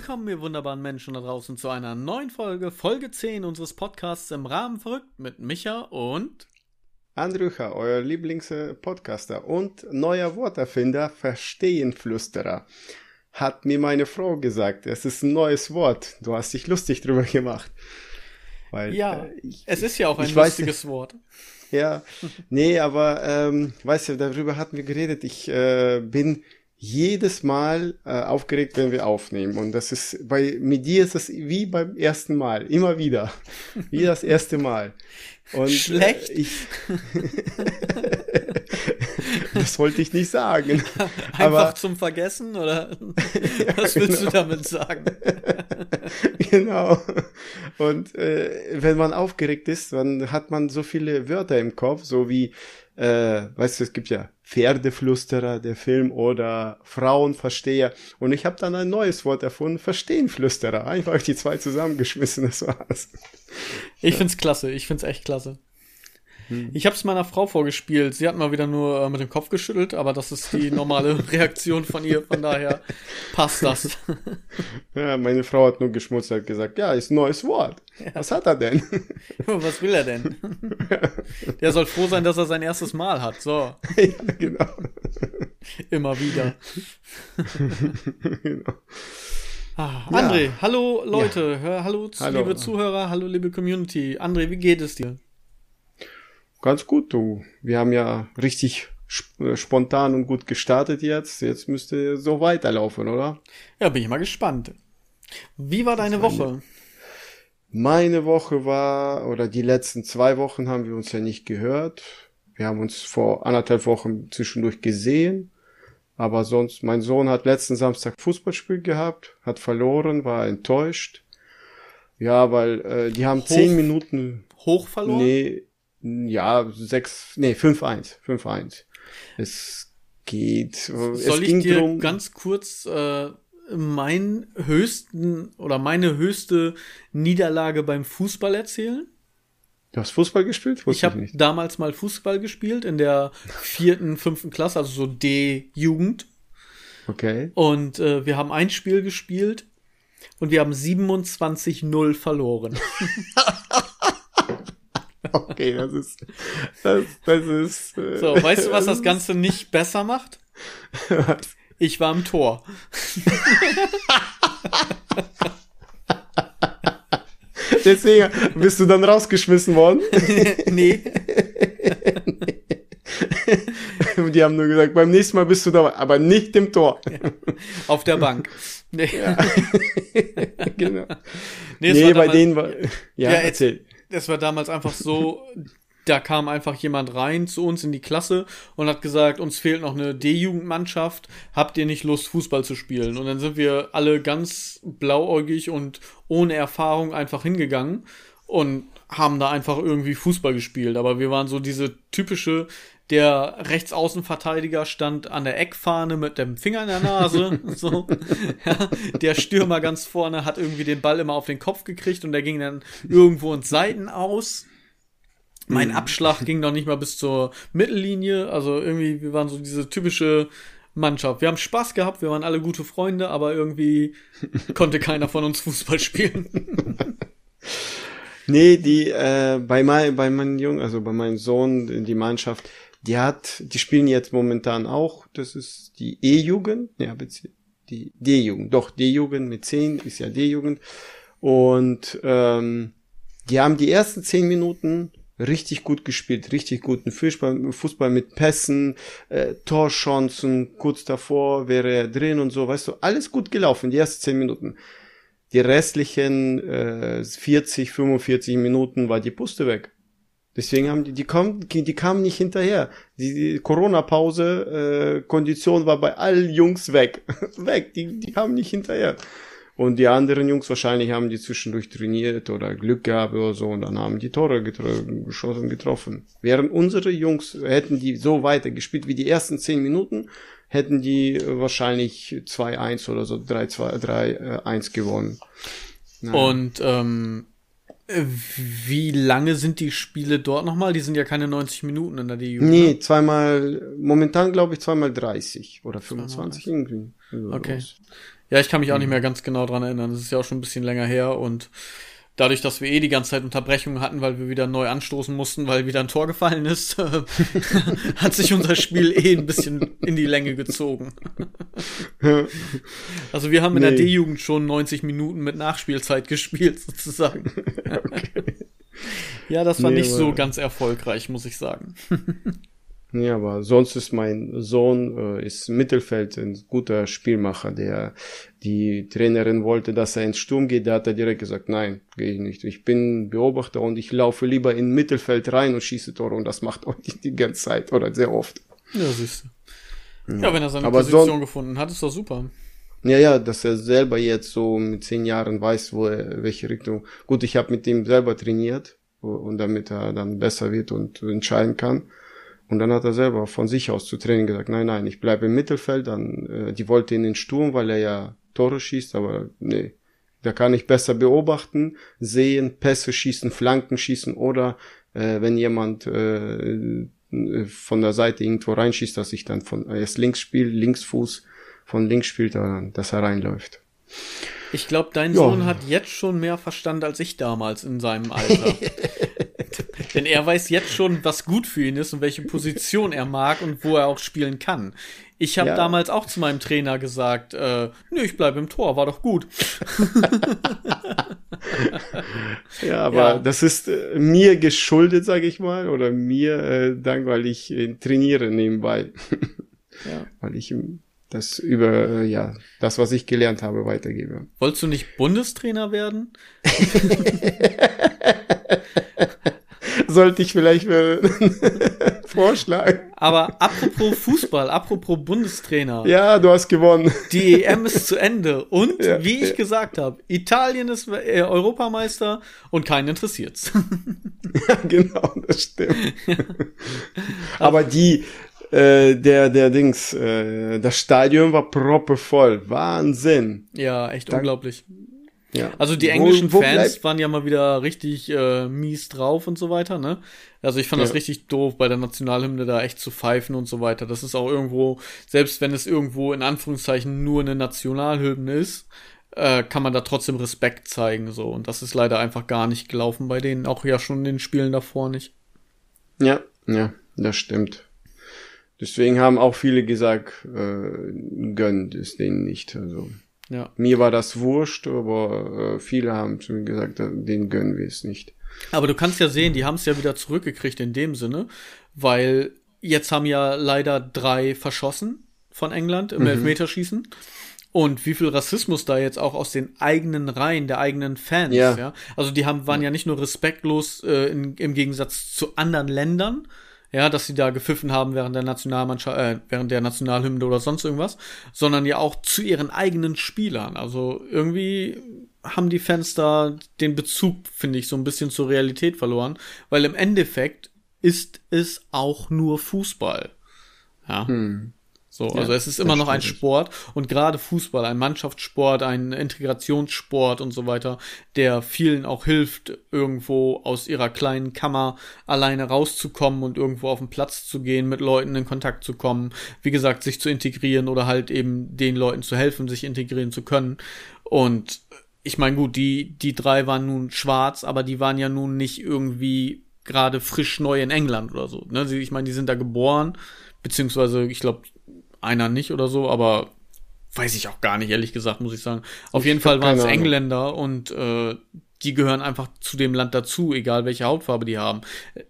Willkommen, ihr wunderbaren Menschen da draußen, zu einer neuen Folge, Folge 10 unseres Podcasts im Rahmen verrückt mit Micha und Andrücha, euer Lieblingspodcaster und neuer Worterfinder, Verstehenflüsterer. Hat mir meine Frau gesagt, es ist ein neues Wort. Du hast dich lustig drüber gemacht. Weil, ja, äh, ich, es ist ja auch ein lustiges weiß, Wort. Ja, nee, aber ähm, weißt du, darüber hatten wir geredet. Ich äh, bin jedes Mal äh, aufgeregt, wenn wir aufnehmen. Und das ist bei mit dir ist es wie beim ersten Mal, immer wieder, wie das erste Mal. Und, Schlecht. Äh, ich, das wollte ich nicht sagen. Einfach aber, zum Vergessen oder was willst genau. du damit sagen? genau. Und äh, wenn man aufgeregt ist, dann hat man so viele Wörter im Kopf, so wie äh, weißt du, es gibt ja Pferdeflüsterer, der Film, oder Frauenversteher. Und ich habe dann ein neues Wort erfunden, Verstehenflüsterer. Einfach die zwei zusammengeschmissen, das war's. Ich find's klasse, ich find's echt klasse. Hm. Ich habe es meiner Frau vorgespielt. Sie hat mal wieder nur äh, mit dem Kopf geschüttelt, aber das ist die normale Reaktion von ihr. Von daher passt das. ja, meine Frau hat nur geschmunzelt gesagt, ja, ist ein neues Wort. Ja. Was hat er denn? Was will er denn? Der soll froh sein, dass er sein erstes Mal hat. So. ja, genau. Immer wieder. genau. Ah, André, ja. hallo Leute, ja. Hallo, hallo, liebe Zuhörer, hallo liebe Community. André, wie geht es dir? Ganz gut, du. Wir haben ja richtig äh, spontan und gut gestartet jetzt. Jetzt müsste so weiterlaufen, oder? Ja, bin ich mal gespannt. Wie war deine Woche? Meine Woche war, oder die letzten zwei Wochen haben wir uns ja nicht gehört. Wir haben uns vor anderthalb Wochen zwischendurch gesehen. Aber sonst, mein Sohn hat letzten Samstag Fußballspiel gehabt, hat verloren, war enttäuscht. Ja, weil äh, die haben hoch, zehn Minuten. Hoch verloren? Nee, ja, sechs, nee, fünf eins, fünf eins. Es geht. Soll es ich dir drum, ganz kurz äh, meinen höchsten oder meine höchste Niederlage beim Fußball erzählen? Du hast Fußball gespielt? Wusste ich habe damals mal Fußball gespielt in der vierten, fünften Klasse, also so D-Jugend. Okay. Und äh, wir haben ein Spiel gespielt und wir haben 27-0 verloren. Okay, das ist. Das, das ist. Äh, so, weißt du, was das Ganze nicht besser macht? Was? Ich war im Tor. Deswegen bist du dann rausgeschmissen worden? nee. Die haben nur gesagt, beim nächsten Mal bist du dabei, aber nicht im Tor. Auf der Bank. Nee. Ja. genau. Nee, nee bei denen war. Ja, ja erzähl es war damals einfach so, da kam einfach jemand rein zu uns in die Klasse und hat gesagt, uns fehlt noch eine D-Jugendmannschaft, habt ihr nicht Lust, Fußball zu spielen? Und dann sind wir alle ganz blauäugig und ohne Erfahrung einfach hingegangen und haben da einfach irgendwie Fußball gespielt. Aber wir waren so diese typische, der Rechtsaußenverteidiger stand an der Eckfahne mit dem Finger in der Nase. so. Ja, der Stürmer ganz vorne hat irgendwie den Ball immer auf den Kopf gekriegt und der ging dann irgendwo ins Seiten aus. Mein mhm. Abschlag ging noch nicht mal bis zur Mittellinie. Also irgendwie, wir waren so diese typische Mannschaft. Wir haben Spaß gehabt, wir waren alle gute Freunde, aber irgendwie konnte keiner von uns Fußball spielen. nee, die, äh, bei, mein, bei meinem Jungen, also bei meinem Sohn, die Mannschaft, die hat, die spielen jetzt momentan auch, das ist die E-Jugend, ja, die D-Jugend, doch, D-Jugend mit 10 ist ja D-Jugend. Und ähm, die haben die ersten 10 Minuten richtig gut gespielt, richtig guten Fußball, Fußball mit Pässen, äh, Torchancen, kurz davor wäre er drin und so, weißt du, alles gut gelaufen, die ersten 10 Minuten. Die restlichen äh, 40, 45 Minuten war die Puste weg. Deswegen haben die, die kommen, die kamen nicht hinterher. Die, die Corona-Pause, äh, Kondition war bei allen Jungs weg. weg, die, die kamen nicht hinterher. Und die anderen Jungs wahrscheinlich haben die zwischendurch trainiert oder Glück gehabt oder so und dann haben die Tore getro geschossen, getroffen. Während unsere Jungs hätten die so weiter gespielt wie die ersten zehn Minuten, hätten die wahrscheinlich 2-1 oder so 3-2, 3-1 gewonnen. Naja. Und ähm, wie lange sind die Spiele dort nochmal? Die sind ja keine 90 Minuten in der DU. Nee, ne? zweimal, momentan glaube ich zweimal 30 oder 25 irgendwie. Okay. Ja, ich kann mich auch nicht mehr ganz genau dran erinnern. Das ist ja auch schon ein bisschen länger her und dadurch, dass wir eh die ganze Zeit Unterbrechungen hatten, weil wir wieder neu anstoßen mussten, weil wieder ein Tor gefallen ist, hat sich unser Spiel eh ein bisschen in die Länge gezogen. also wir haben in nee. der D-Jugend schon 90 Minuten mit Nachspielzeit gespielt, sozusagen. okay. Ja, das war nee, nicht so ganz erfolgreich, muss ich sagen. Ja, aber sonst ist mein Sohn äh, ist Mittelfeld ein guter Spielmacher. Der die Trainerin wollte, dass er ins Sturm geht, da hat er direkt gesagt, nein, gehe ich nicht. Ich bin Beobachter und ich laufe lieber in Mittelfeld rein und schieße Tore und das macht auch die, die ganze Zeit oder sehr oft. Ja, siehst du. Ja, ja wenn er seine aber Position so, gefunden hat, ist doch super. Ja, ja, dass er selber jetzt so mit zehn Jahren weiß, wo er, welche Richtung. Gut, ich habe mit ihm selber trainiert und damit er dann besser wird und entscheiden kann. Und dann hat er selber von sich aus zu Training gesagt, nein, nein, ich bleibe im Mittelfeld. Dann, äh, die wollte ihn in den Sturm, weil er ja Tore schießt, aber nee, da kann ich besser beobachten, sehen, Pässe schießen, Flanken schießen oder äh, wenn jemand äh, von der Seite irgendwo reinschießt, dass ich dann von erst links spiele, Linksfuß von links spielt, dass er reinläuft. Ich glaube, dein ja. Sohn hat jetzt schon mehr Verstand als ich damals in seinem Alter. Denn er weiß jetzt schon, was gut für ihn ist und welche Position er mag und wo er auch spielen kann. Ich habe ja. damals auch zu meinem Trainer gesagt, äh, nö, ich bleibe im Tor, war doch gut. ja, aber ja. das ist äh, mir geschuldet, sage ich mal, oder mir äh, dank, weil ich äh, trainiere nebenbei. ja. Weil ich das über, äh, ja, das, was ich gelernt habe, weitergebe. Wolltest du nicht Bundestrainer werden? Sollte ich vielleicht vorschlagen. Aber apropos Fußball, apropos Bundestrainer. Ja, du hast gewonnen. Die EM ist zu Ende. Und ja, wie ich ja. gesagt habe, Italien ist äh, Europameister und keinen interessiert's. Ja, genau, das stimmt. Ja. Aber die, äh, der, der Dings, äh, das Stadion war proppevoll. Wahnsinn. Ja, echt Dank unglaublich. Ja. Also die englischen wo, wo Fans waren ja mal wieder richtig äh, mies drauf und so weiter, ne? Also ich fand ja. das richtig doof, bei der Nationalhymne da echt zu pfeifen und so weiter. Das ist auch irgendwo, selbst wenn es irgendwo in Anführungszeichen nur eine Nationalhymne ist, äh, kann man da trotzdem Respekt zeigen, so. Und das ist leider einfach gar nicht gelaufen bei denen, auch ja schon in den Spielen davor nicht. Ja, ja, das stimmt. Deswegen haben auch viele gesagt, äh, gönnt es denen nicht. Also ja. Mir war das wurscht, aber äh, viele haben zu mir gesagt, äh, denen gönnen wir es nicht. Aber du kannst ja sehen, die haben es ja wieder zurückgekriegt in dem Sinne, weil jetzt haben ja leider drei verschossen von England im mhm. Elfmeterschießen. Und wie viel Rassismus da jetzt auch aus den eigenen Reihen der eigenen Fans, ja. ja? Also die haben, waren ja nicht nur respektlos äh, in, im Gegensatz zu anderen Ländern, ja, dass sie da gepfiffen haben während der Nationalmannschaft, äh, während der Nationalhymne oder sonst irgendwas, sondern ja auch zu ihren eigenen Spielern. Also irgendwie haben die Fans da den Bezug, finde ich, so ein bisschen zur Realität verloren, weil im Endeffekt ist es auch nur Fußball. Ja. Hm. So, ja, also es ist immer noch ein Sport und gerade Fußball, ein Mannschaftssport, ein Integrationssport und so weiter, der vielen auch hilft, irgendwo aus ihrer kleinen Kammer alleine rauszukommen und irgendwo auf den Platz zu gehen, mit Leuten in Kontakt zu kommen, wie gesagt, sich zu integrieren oder halt eben den Leuten zu helfen, sich integrieren zu können. Und ich meine, gut, die, die drei waren nun schwarz, aber die waren ja nun nicht irgendwie gerade frisch neu in England oder so. Ne? Ich meine, die sind da geboren, beziehungsweise, ich glaube, einer nicht oder so, aber weiß ich auch gar nicht, ehrlich gesagt, muss ich sagen. Auf ich jeden Fall waren es Engländer und äh, die gehören einfach zu dem Land dazu, egal welche Hautfarbe die haben.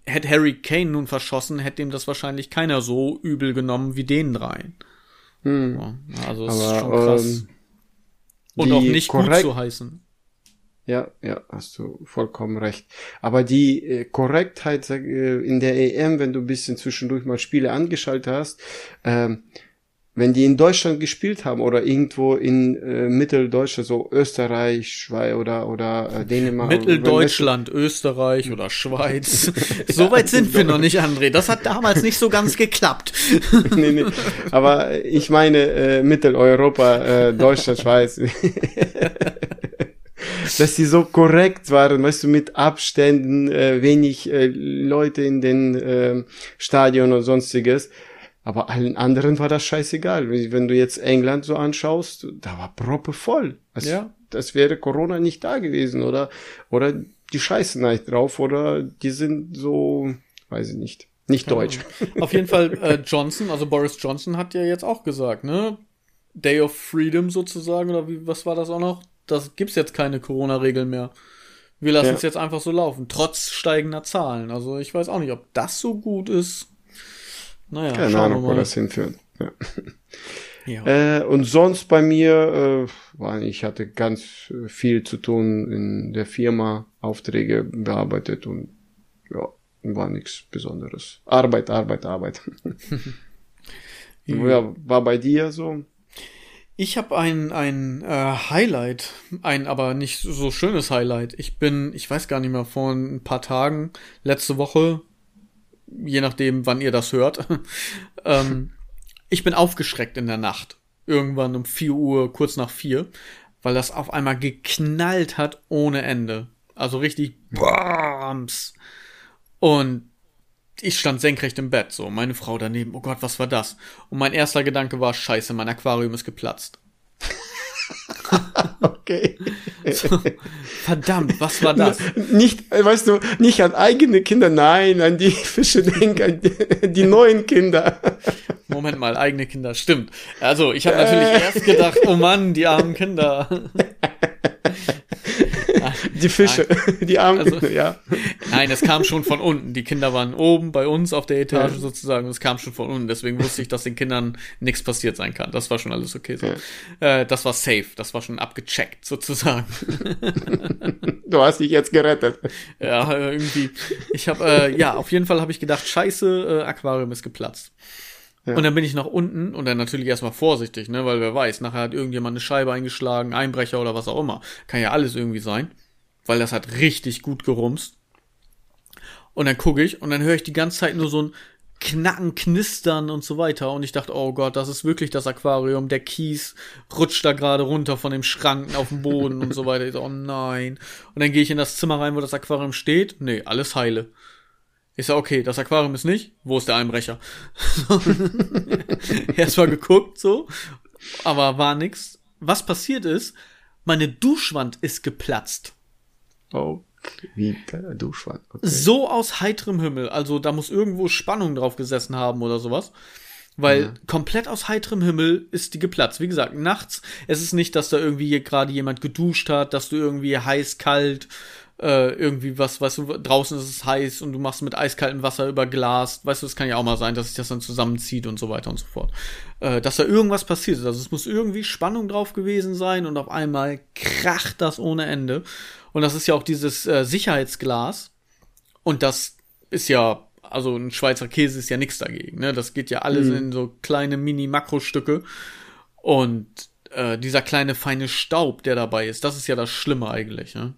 Hätte Harry Kane nun verschossen, hätte ihm das wahrscheinlich keiner so übel genommen wie den dreien. Hm. Ja, also es ist schon krass. Ähm, und auch nicht gut zu heißen. Ja, ja, hast du vollkommen recht. Aber die äh, Korrektheit äh, in der EM, wenn du ein bisschen zwischendurch mal Spiele angeschaltet hast, ähm, wenn die in Deutschland gespielt haben oder irgendwo in äh, Mitteldeutschland, so Österreich, Schweiz oder oder äh, Dänemark. Mitteldeutschland, Österreich oder Schweiz. so weit sind wir noch nicht, André. Das hat damals nicht so ganz geklappt. nee, nee. Aber ich meine äh, Mitteleuropa, äh, Deutschland, Schweiz. dass sie so korrekt waren, weißt du, mit Abständen, äh, wenig äh, Leute in den äh, Stadion und sonstiges Aber allen anderen war das scheißegal. Wenn du jetzt England so anschaust, da war Proppe voll. Also, ja. Das wäre Corona nicht da gewesen oder, oder die scheißen nicht drauf oder die sind so, weiß ich nicht, nicht deutsch. Auf jeden Fall äh, Johnson, also Boris Johnson hat ja jetzt auch gesagt, ne? Day of Freedom sozusagen oder wie, was war das auch noch? Das gibt's jetzt keine Corona-Regeln mehr. Wir lassen ja. es jetzt einfach so laufen, trotz steigender Zahlen. Also ich weiß auch nicht, ob das so gut ist. Naja, Keine Ahnung, wo das hinführt. Ja. ja. Äh, und sonst bei mir, äh, war, ich hatte ganz viel zu tun in der Firma, Aufträge bearbeitet und ja, war nichts Besonderes. Arbeit, Arbeit, Arbeit. ja, war bei dir so? Ich habe ein, ein äh, Highlight, ein aber nicht so schönes Highlight. Ich bin, ich weiß gar nicht mehr, vor ein paar Tagen, letzte Woche, je nachdem, wann ihr das hört, ähm, ich bin aufgeschreckt in der Nacht. Irgendwann um 4 Uhr, kurz nach 4, weil das auf einmal geknallt hat ohne Ende. Also richtig Bams. Und ich stand senkrecht im Bett, so, meine Frau daneben, oh Gott, was war das? Und mein erster Gedanke war, scheiße, mein Aquarium ist geplatzt. Okay. So, verdammt, was war das? Nicht, weißt du, nicht an eigene Kinder, nein, an die Fische denken, an die, die neuen Kinder. Moment mal, eigene Kinder, stimmt. Also, ich habe natürlich äh. erst gedacht, oh Mann, die armen Kinder. Die Fische, nein. die armen also, Kinder, ja. Nein, es kam schon von unten. Die Kinder waren oben bei uns auf der Etage ja. sozusagen. Es kam schon von unten. Deswegen wusste ich, dass den Kindern nichts passiert sein kann. Das war schon alles okay so. Ja. Äh, das war safe. Das war schon abgecheckt sozusagen. du hast dich jetzt gerettet. Ja, irgendwie. Ich habe, äh, ja, auf jeden Fall habe ich gedacht, scheiße, äh, Aquarium ist geplatzt. Ja. Und dann bin ich nach unten und dann natürlich erstmal vorsichtig, ne, weil wer weiß, nachher hat irgendjemand eine Scheibe eingeschlagen, Einbrecher oder was auch immer. Kann ja alles irgendwie sein weil das hat richtig gut gerumst. Und dann gucke ich und dann höre ich die ganze Zeit nur so ein Knacken, Knistern und so weiter. Und ich dachte, oh Gott, das ist wirklich das Aquarium. Der Kies rutscht da gerade runter von dem Schranken auf den Boden und so weiter. Ich so, oh nein. Und dann gehe ich in das Zimmer rein, wo das Aquarium steht. Nee, alles heile. Ich sag, okay, das Aquarium ist nicht. Wo ist der Einbrecher? Erstmal geguckt, so. Aber war nix. Was passiert ist, meine Duschwand ist geplatzt. Oh, wie Duschwand. Okay. So aus heiterem Himmel. Also da muss irgendwo Spannung drauf gesessen haben oder sowas. Weil ja. komplett aus heiterem Himmel ist die geplatzt. Wie gesagt, nachts, es ist nicht, dass da irgendwie gerade jemand geduscht hat, dass du irgendwie heiß, kalt, äh, irgendwie was, weißt du, draußen ist es heiß und du machst mit eiskaltem Wasser über Glas. Weißt du, das kann ja auch mal sein, dass sich das dann zusammenzieht und so weiter und so fort. Äh, dass da irgendwas passiert ist. Also es muss irgendwie Spannung drauf gewesen sein und auf einmal kracht das ohne Ende. Und das ist ja auch dieses äh, Sicherheitsglas. Und das ist ja, also ein Schweizer Käse ist ja nichts dagegen. Ne? Das geht ja alles mhm. in so kleine Mini-Makrostücke. Und äh, dieser kleine feine Staub, der dabei ist, das ist ja das Schlimme eigentlich. Ne?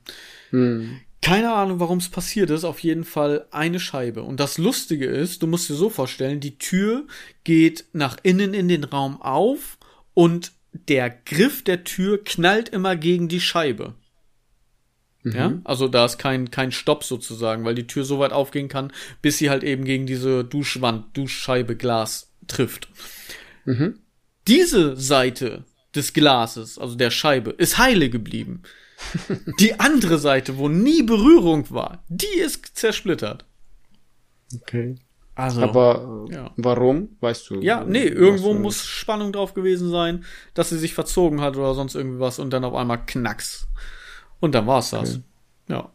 Mhm. Keine Ahnung, warum es passiert ist. Auf jeden Fall eine Scheibe. Und das Lustige ist, du musst dir so vorstellen, die Tür geht nach innen in den Raum auf und der Griff der Tür knallt immer gegen die Scheibe. Mhm. Ja, also da ist kein, kein Stopp sozusagen, weil die Tür so weit aufgehen kann, bis sie halt eben gegen diese Duschwand, Duschscheibe Glas trifft. Mhm. Diese Seite des Glases, also der Scheibe, ist heile geblieben. die andere Seite, wo nie Berührung war, die ist zersplittert. Okay. Also, Aber ja. warum? Weißt du? Ja, nee, irgendwo muss Spannung drauf gewesen sein, dass sie sich verzogen hat oder sonst irgendwie was und dann auf einmal knacks. Und dann war's das. Okay. Ja.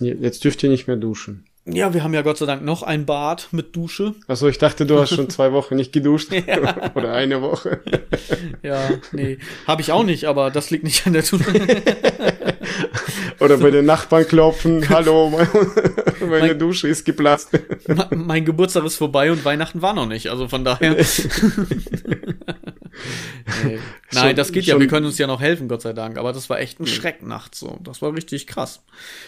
Jetzt dürft ihr nicht mehr duschen. Ja, wir haben ja Gott sei Dank noch ein Bad mit Dusche. Achso, ich dachte, du hast schon zwei Wochen nicht geduscht. Ja. Oder eine Woche. ja, nee. Habe ich auch nicht, aber das liegt nicht an der Dusche. Oder bei den Nachbarn klopfen, hallo, meine mein, Dusche ist geplatzt. mein Geburtstag ist vorbei und Weihnachten war noch nicht, also von daher. Nee. Nein, das geht ja, wir können uns ja noch helfen, Gott sei Dank. Aber das war echt ein Schreck nachts so. Das war richtig krass.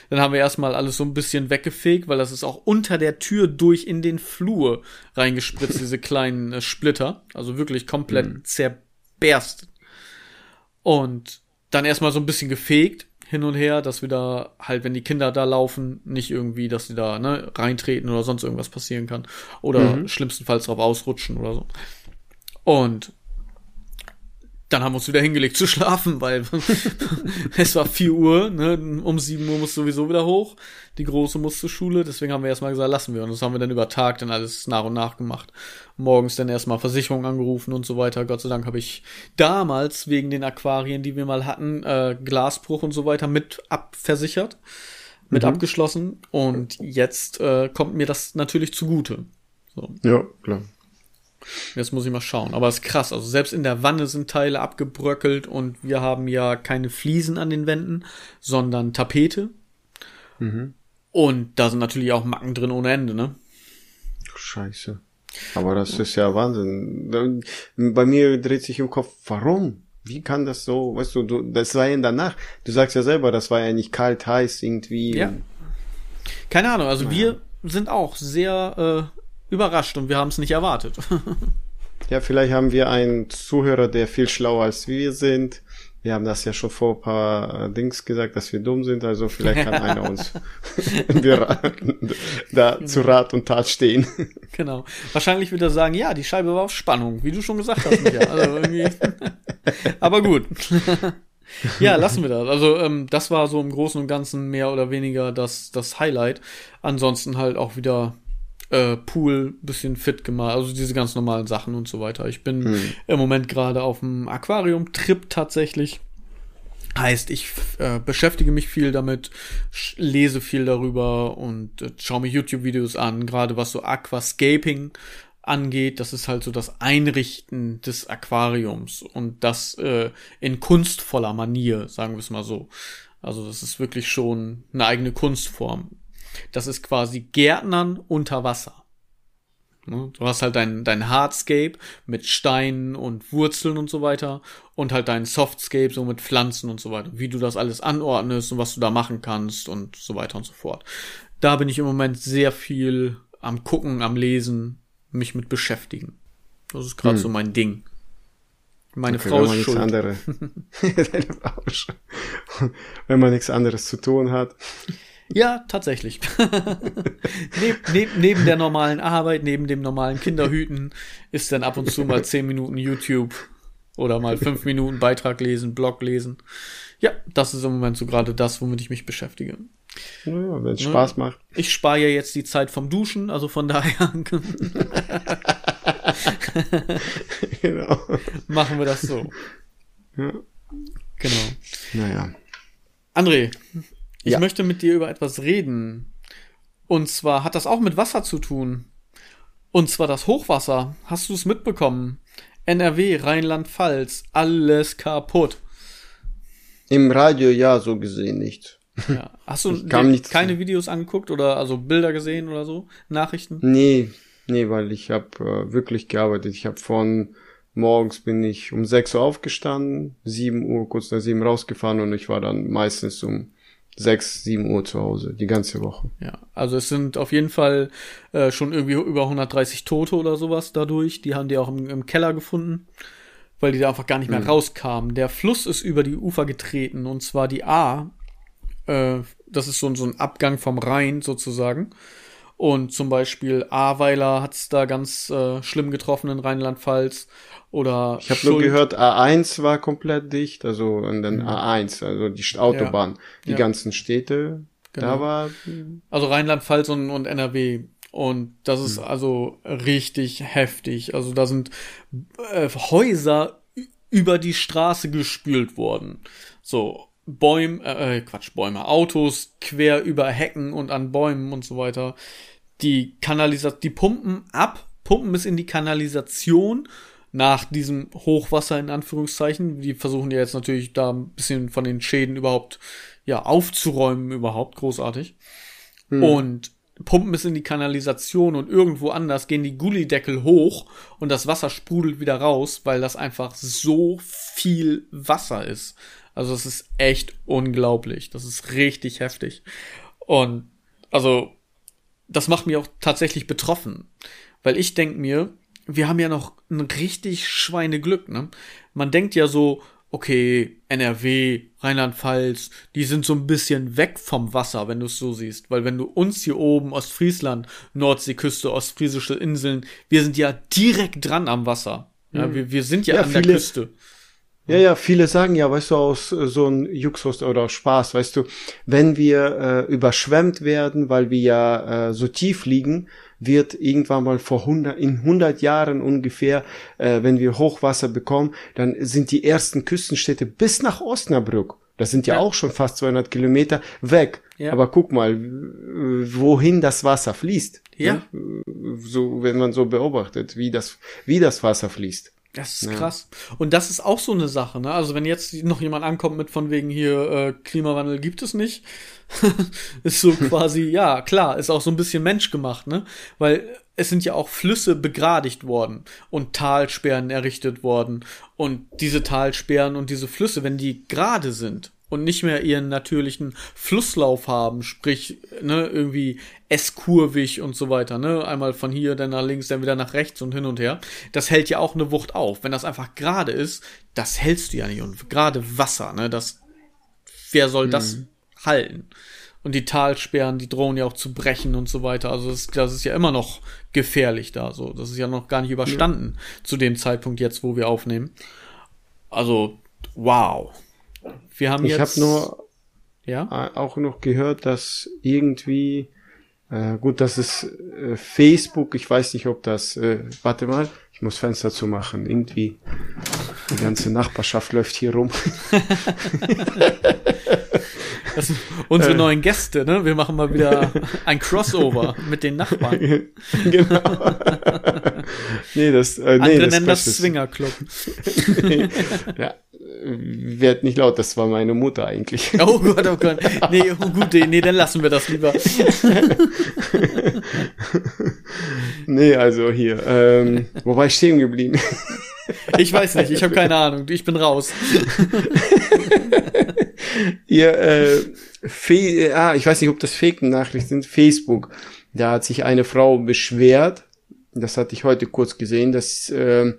Dann haben wir erstmal alles so ein bisschen weggefegt, weil das ist auch unter der Tür durch in den Flur reingespritzt, diese kleinen äh, Splitter. Also wirklich komplett mhm. zerberst. Und dann erstmal so ein bisschen gefegt, hin und her, dass wir da halt, wenn die Kinder da laufen, nicht irgendwie, dass sie da ne, reintreten oder sonst irgendwas passieren kann. Oder mhm. schlimmstenfalls drauf ausrutschen oder so. Und dann haben wir uns wieder hingelegt zu schlafen, weil es war vier Uhr, ne? um sieben Uhr muss sowieso wieder hoch. Die Große muss zur Schule, deswegen haben wir erstmal gesagt, lassen wir. Und das haben wir dann über Tag dann alles nach und nach gemacht. Morgens dann erstmal Versicherung angerufen und so weiter. Gott sei Dank habe ich damals wegen den Aquarien, die wir mal hatten, äh, Glasbruch und so weiter mit abversichert, mit mhm. abgeschlossen. Und jetzt äh, kommt mir das natürlich zugute. So. Ja, klar. Jetzt muss ich mal schauen. Aber es ist krass. Also selbst in der Wanne sind Teile abgebröckelt und wir haben ja keine Fliesen an den Wänden, sondern Tapete. Mhm. Und da sind natürlich auch Macken drin ohne Ende, ne? Scheiße. Aber das ist ja Wahnsinn. Bei mir dreht sich im Kopf, warum? Wie kann das so, weißt du, du, das war ja danach. Du sagst ja selber, das war ja nicht kalt, heiß irgendwie. Ja. Keine Ahnung, also ja. wir sind auch sehr äh, überrascht und wir haben es nicht erwartet. ja, vielleicht haben wir einen Zuhörer, der viel schlauer als wir sind. Wir haben das ja schon vor ein paar äh, Dings gesagt, dass wir dumm sind, also vielleicht kann einer uns da zu Rat und Tat stehen. Genau. Wahrscheinlich wird er sagen, ja, die Scheibe war auf Spannung, wie du schon gesagt hast. Micha. Also. Aber gut. ja, lassen wir das. Also ähm, das war so im Großen und Ganzen mehr oder weniger das, das Highlight. Ansonsten halt auch wieder äh, Pool bisschen fit gemacht, also diese ganz normalen Sachen und so weiter. Ich bin hm. im Moment gerade auf dem Aquarium-Trip tatsächlich. Heißt, ich äh, beschäftige mich viel damit, lese viel darüber und äh, schaue mir YouTube-Videos an, gerade was so Aquascaping angeht. Das ist halt so das Einrichten des Aquariums und das äh, in kunstvoller Manier, sagen wir es mal so. Also das ist wirklich schon eine eigene Kunstform. Das ist quasi Gärtnern unter Wasser. Ne? Du hast halt dein, dein Hardscape mit Steinen und Wurzeln und so weiter und halt dein Softscape so mit Pflanzen und so weiter. Wie du das alles anordnest und was du da machen kannst und so weiter und so fort. Da bin ich im Moment sehr viel am gucken, am lesen, mich mit beschäftigen. Das ist gerade hm. so mein Ding. Meine okay, Frau ist schuld. Andere. wenn man nichts anderes zu tun hat. Ja, tatsächlich. neb, neb, neben der normalen Arbeit, neben dem normalen Kinderhüten, ist dann ab und zu mal zehn Minuten YouTube oder mal fünf Minuten Beitrag lesen, Blog lesen. Ja, das ist im Moment so gerade das, womit ich mich beschäftige. Ja, wenn es ne? Spaß macht. Ich spare ja jetzt die Zeit vom Duschen, also von daher. genau. Machen wir das so. Ja. Genau. Naja. André, ich ja. möchte mit dir über etwas reden. Und zwar hat das auch mit Wasser zu tun. Und zwar das Hochwasser. Hast du es mitbekommen? NRW, Rheinland-Pfalz, alles kaputt. Im Radio ja, so gesehen nicht. Ja. Hast du keine zu. Videos angeguckt oder also Bilder gesehen oder so? Nachrichten? Nee, nee, weil ich habe äh, wirklich gearbeitet. Ich habe von morgens bin ich um 6 Uhr aufgestanden, 7 Uhr kurz nach 7 rausgefahren und ich war dann meistens um sechs, sieben Uhr zu Hause, die ganze Woche. Ja, also es sind auf jeden Fall äh, schon irgendwie über 130 Tote oder sowas dadurch. Die haben die auch im, im Keller gefunden, weil die da einfach gar nicht mehr mhm. rauskamen. Der Fluss ist über die Ufer getreten und zwar die A. Äh, das ist so, so ein Abgang vom Rhein sozusagen. Und zum Beispiel Ahrweiler hat es da ganz äh, schlimm getroffen in Rheinland-Pfalz. Oder ich habe nur gehört, A1 war komplett dicht, also und dann mhm. A1, also die Autobahn, ja. die ja. ganzen Städte, genau. da war. Also Rheinland-Pfalz und, und NRW. Und das ist mhm. also richtig heftig. Also da sind äh, Häuser über die Straße gespült worden. So, Bäume, äh, äh, Quatsch, Bäume, Autos quer über Hecken und an Bäumen und so weiter. Die Kanalisation, die pumpen ab, pumpen es in die Kanalisation nach diesem Hochwasser in Anführungszeichen. Die versuchen ja jetzt natürlich da ein bisschen von den Schäden überhaupt ja aufzuräumen überhaupt großartig. Hm. Und pumpen es in die Kanalisation und irgendwo anders gehen die Gullideckel hoch und das Wasser sprudelt wieder raus, weil das einfach so viel Wasser ist. Also es ist echt unglaublich. Das ist richtig heftig. Und also das macht mich auch tatsächlich betroffen, weil ich denke mir, wir haben ja noch ein richtig Schweineglück, ne? Man denkt ja so, okay, NRW, Rheinland-Pfalz, die sind so ein bisschen weg vom Wasser, wenn du es so siehst. Weil wenn du uns hier oben, Ostfriesland, Nordseeküste, ostfriesische Inseln, wir sind ja direkt dran am Wasser. Ja, mhm. wir, wir sind ja, ja an viele, der Küste. Ja, ja, viele sagen ja, weißt du, aus äh, so ein Juxus oder aus Spaß, weißt du, wenn wir äh, überschwemmt werden, weil wir ja äh, so tief liegen, wird irgendwann mal vor 100, in 100 Jahren ungefähr, äh, wenn wir Hochwasser bekommen, dann sind die ersten Küstenstädte bis nach Osnabrück, das sind ja, ja. auch schon fast 200 Kilometer, weg. Ja. Aber guck mal, wohin das Wasser fließt. Ja. Ne? So, wenn man so beobachtet, wie das, wie das Wasser fließt. Das ist ja. krass. Und das ist auch so eine Sache, ne? Also wenn jetzt noch jemand ankommt mit von wegen hier äh, Klimawandel gibt es nicht, ist so quasi, ja, klar, ist auch so ein bisschen menschgemacht, ne? Weil es sind ja auch Flüsse begradigt worden und Talsperren errichtet worden. Und diese Talsperren und diese Flüsse, wenn die gerade sind und nicht mehr ihren natürlichen Flusslauf haben, sprich, ne, irgendwie S-kurvig und so weiter, ne, einmal von hier, dann nach links, dann wieder nach rechts und hin und her. Das hält ja auch eine Wucht auf. Wenn das einfach gerade ist, das hältst du ja nicht. Und gerade Wasser, ne, das, wer soll mhm. das halten? Und die Talsperren, die drohen ja auch zu brechen und so weiter. Also das, das ist ja immer noch gefährlich da, so. Das ist ja noch gar nicht überstanden ja. zu dem Zeitpunkt jetzt, wo wir aufnehmen. Also, wow. Wir haben ich jetzt. Ich habe nur ja? auch noch gehört, dass irgendwie äh, gut, das ist äh, Facebook. Ich weiß nicht, ob das. Äh, warte mal, ich muss Fenster zu machen. Irgendwie die ganze Nachbarschaft läuft hier rum. Das sind unsere äh. neuen Gäste, ne? Wir machen mal wieder ein Crossover mit den Nachbarn. genau. nee, das, äh, nee, Andere das nennen das Swingerclub. ja, werd nicht laut, das war meine Mutter eigentlich. Oh Gott, oh Gott. Nee, oh gut, nee, dann lassen wir das lieber. nee, also hier, ähm, wo war ich stehen geblieben? Ich weiß nicht, ich habe keine Ahnung, ich bin raus. Ihr, äh, Fe ah, ich weiß nicht, ob das Fake-Nachrichten sind, Facebook. Da hat sich eine Frau beschwert, das hatte ich heute kurz gesehen, dass äh,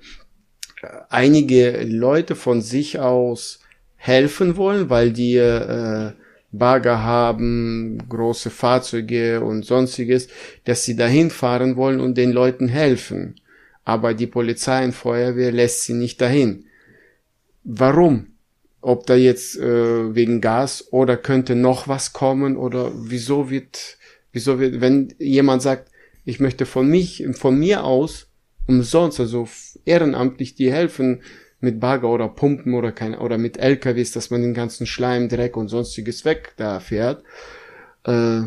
einige Leute von sich aus helfen wollen, weil die äh, Bagger haben, große Fahrzeuge und sonstiges, dass sie dahin fahren wollen und den Leuten helfen. Aber die Polizei und Feuerwehr lässt sie nicht dahin. Warum? Ob da jetzt äh, wegen Gas oder könnte noch was kommen oder wieso wird, wieso wird, wenn jemand sagt, ich möchte von mich, von mir aus umsonst, also ehrenamtlich die helfen mit Bagger oder Pumpen oder kein, oder mit LKWs, dass man den ganzen Schleim, Dreck und sonstiges weg da fährt. Äh,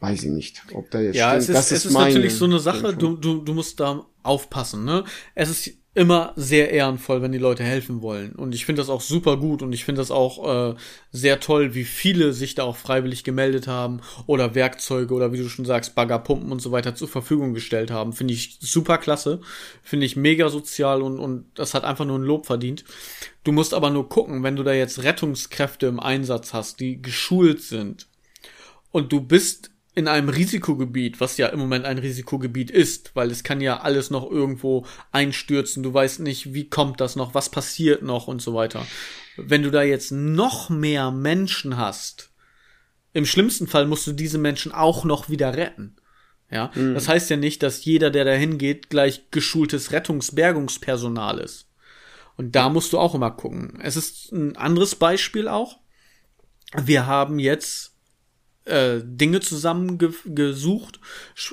weiß ich nicht, ob da jetzt Ja, stimmt. es ist, das es ist, ist natürlich so eine Sache, du, du, du musst da aufpassen, ne? Es ist immer sehr ehrenvoll, wenn die Leute helfen wollen. Und ich finde das auch super gut und ich finde das auch äh, sehr toll, wie viele sich da auch freiwillig gemeldet haben oder Werkzeuge oder wie du schon sagst, Baggerpumpen und so weiter zur Verfügung gestellt haben. Finde ich super klasse. Finde ich mega sozial und, und das hat einfach nur ein Lob verdient. Du musst aber nur gucken, wenn du da jetzt Rettungskräfte im Einsatz hast, die geschult sind und du bist in einem Risikogebiet, was ja im Moment ein Risikogebiet ist, weil es kann ja alles noch irgendwo einstürzen, du weißt nicht, wie kommt das noch, was passiert noch und so weiter. Wenn du da jetzt noch mehr Menschen hast, im schlimmsten Fall musst du diese Menschen auch noch wieder retten. Ja, mhm. das heißt ja nicht, dass jeder, der da hingeht, gleich geschultes Rettungsbergungspersonal ist. Und da musst du auch immer gucken. Es ist ein anderes Beispiel auch. Wir haben jetzt äh, Dinge zusammengesucht.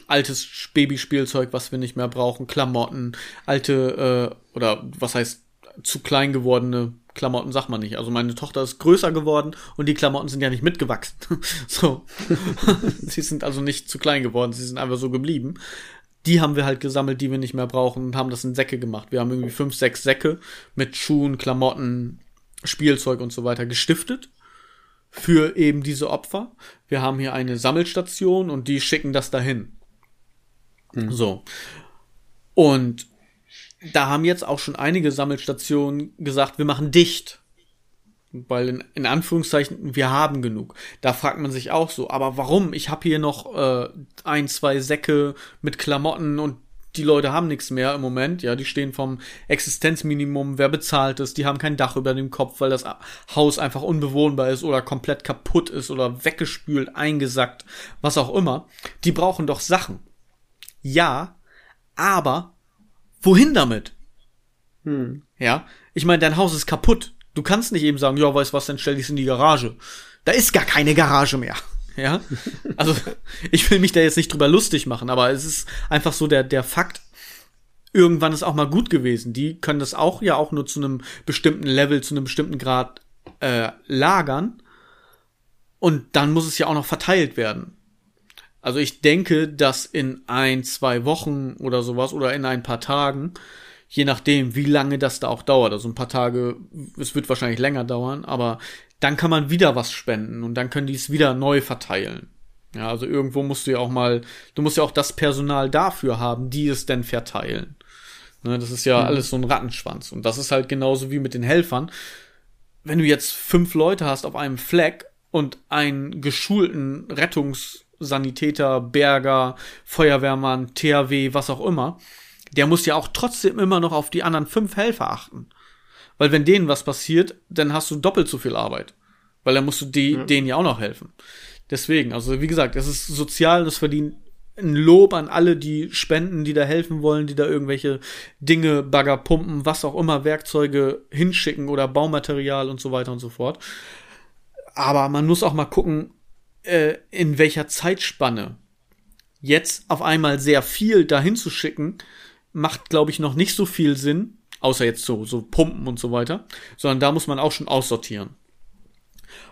Altes Babyspielzeug, was wir nicht mehr brauchen, Klamotten, alte äh, oder was heißt zu klein gewordene Klamotten, sagt man nicht. Also meine Tochter ist größer geworden und die Klamotten sind ja nicht mitgewachsen. so. sie sind also nicht zu klein geworden, sie sind einfach so geblieben. Die haben wir halt gesammelt, die wir nicht mehr brauchen und haben das in Säcke gemacht. Wir haben irgendwie fünf, sechs Säcke mit Schuhen, Klamotten, Spielzeug und so weiter gestiftet für eben diese Opfer. Wir haben hier eine Sammelstation und die schicken das dahin. Mhm. So. Und da haben jetzt auch schon einige Sammelstationen gesagt, wir machen dicht. Weil in, in Anführungszeichen, wir haben genug. Da fragt man sich auch so, aber warum? Ich habe hier noch äh, ein, zwei Säcke mit Klamotten und die Leute haben nichts mehr im Moment, ja, die stehen vom Existenzminimum, wer bezahlt es, die haben kein Dach über dem Kopf, weil das Haus einfach unbewohnbar ist oder komplett kaputt ist oder weggespült, eingesackt, was auch immer. Die brauchen doch Sachen. Ja, aber wohin damit? Hm. Ja, ich meine, dein Haus ist kaputt. Du kannst nicht eben sagen, ja, weißt was, dann stell dich in die Garage. Da ist gar keine Garage mehr. Ja, also ich will mich da jetzt nicht drüber lustig machen, aber es ist einfach so der der Fakt. Irgendwann ist auch mal gut gewesen. Die können das auch ja auch nur zu einem bestimmten Level, zu einem bestimmten Grad äh, lagern. Und dann muss es ja auch noch verteilt werden. Also ich denke, dass in ein, zwei Wochen oder sowas oder in ein paar Tagen je nachdem, wie lange das da auch dauert. Also ein paar Tage, es wird wahrscheinlich länger dauern, aber dann kann man wieder was spenden und dann können die es wieder neu verteilen. Ja, also irgendwo musst du ja auch mal, du musst ja auch das Personal dafür haben, die es denn verteilen. Ne, das ist ja mhm. alles so ein Rattenschwanz. Und das ist halt genauso wie mit den Helfern. Wenn du jetzt fünf Leute hast auf einem Fleck und einen geschulten Rettungssanitäter, Berger, Feuerwehrmann, THW, was auch immer, der muss ja auch trotzdem immer noch auf die anderen fünf Helfer achten. Weil wenn denen was passiert, dann hast du doppelt so viel Arbeit. Weil dann musst du die, ja. denen ja auch noch helfen. Deswegen, also wie gesagt, es ist sozial, das verdient ein Lob an alle, die spenden, die da helfen wollen, die da irgendwelche Dinge, Bagger, Pumpen, was auch immer, Werkzeuge hinschicken oder Baumaterial und so weiter und so fort. Aber man muss auch mal gucken, äh, in welcher Zeitspanne jetzt auf einmal sehr viel dahin zu schicken, macht, glaube ich, noch nicht so viel Sinn, außer jetzt so, so Pumpen und so weiter, sondern da muss man auch schon aussortieren.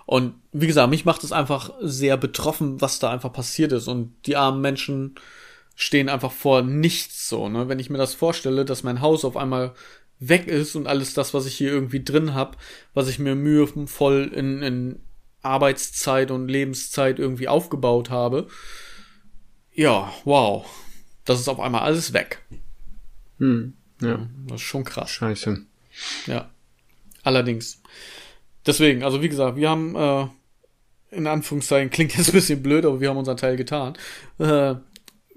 Und wie gesagt, mich macht es einfach sehr betroffen, was da einfach passiert ist. Und die armen Menschen stehen einfach vor nichts so. Ne? Wenn ich mir das vorstelle, dass mein Haus auf einmal weg ist und alles das, was ich hier irgendwie drin habe, was ich mir mühevoll in, in Arbeitszeit und Lebenszeit irgendwie aufgebaut habe, ja, wow, das ist auf einmal alles weg. Hm, ja. Das ist schon krass. Scheiße. Ja. Allerdings. Deswegen, also wie gesagt, wir haben, äh, in Anführungszeichen, klingt jetzt ein bisschen blöd, aber wir haben unseren Teil getan. Äh,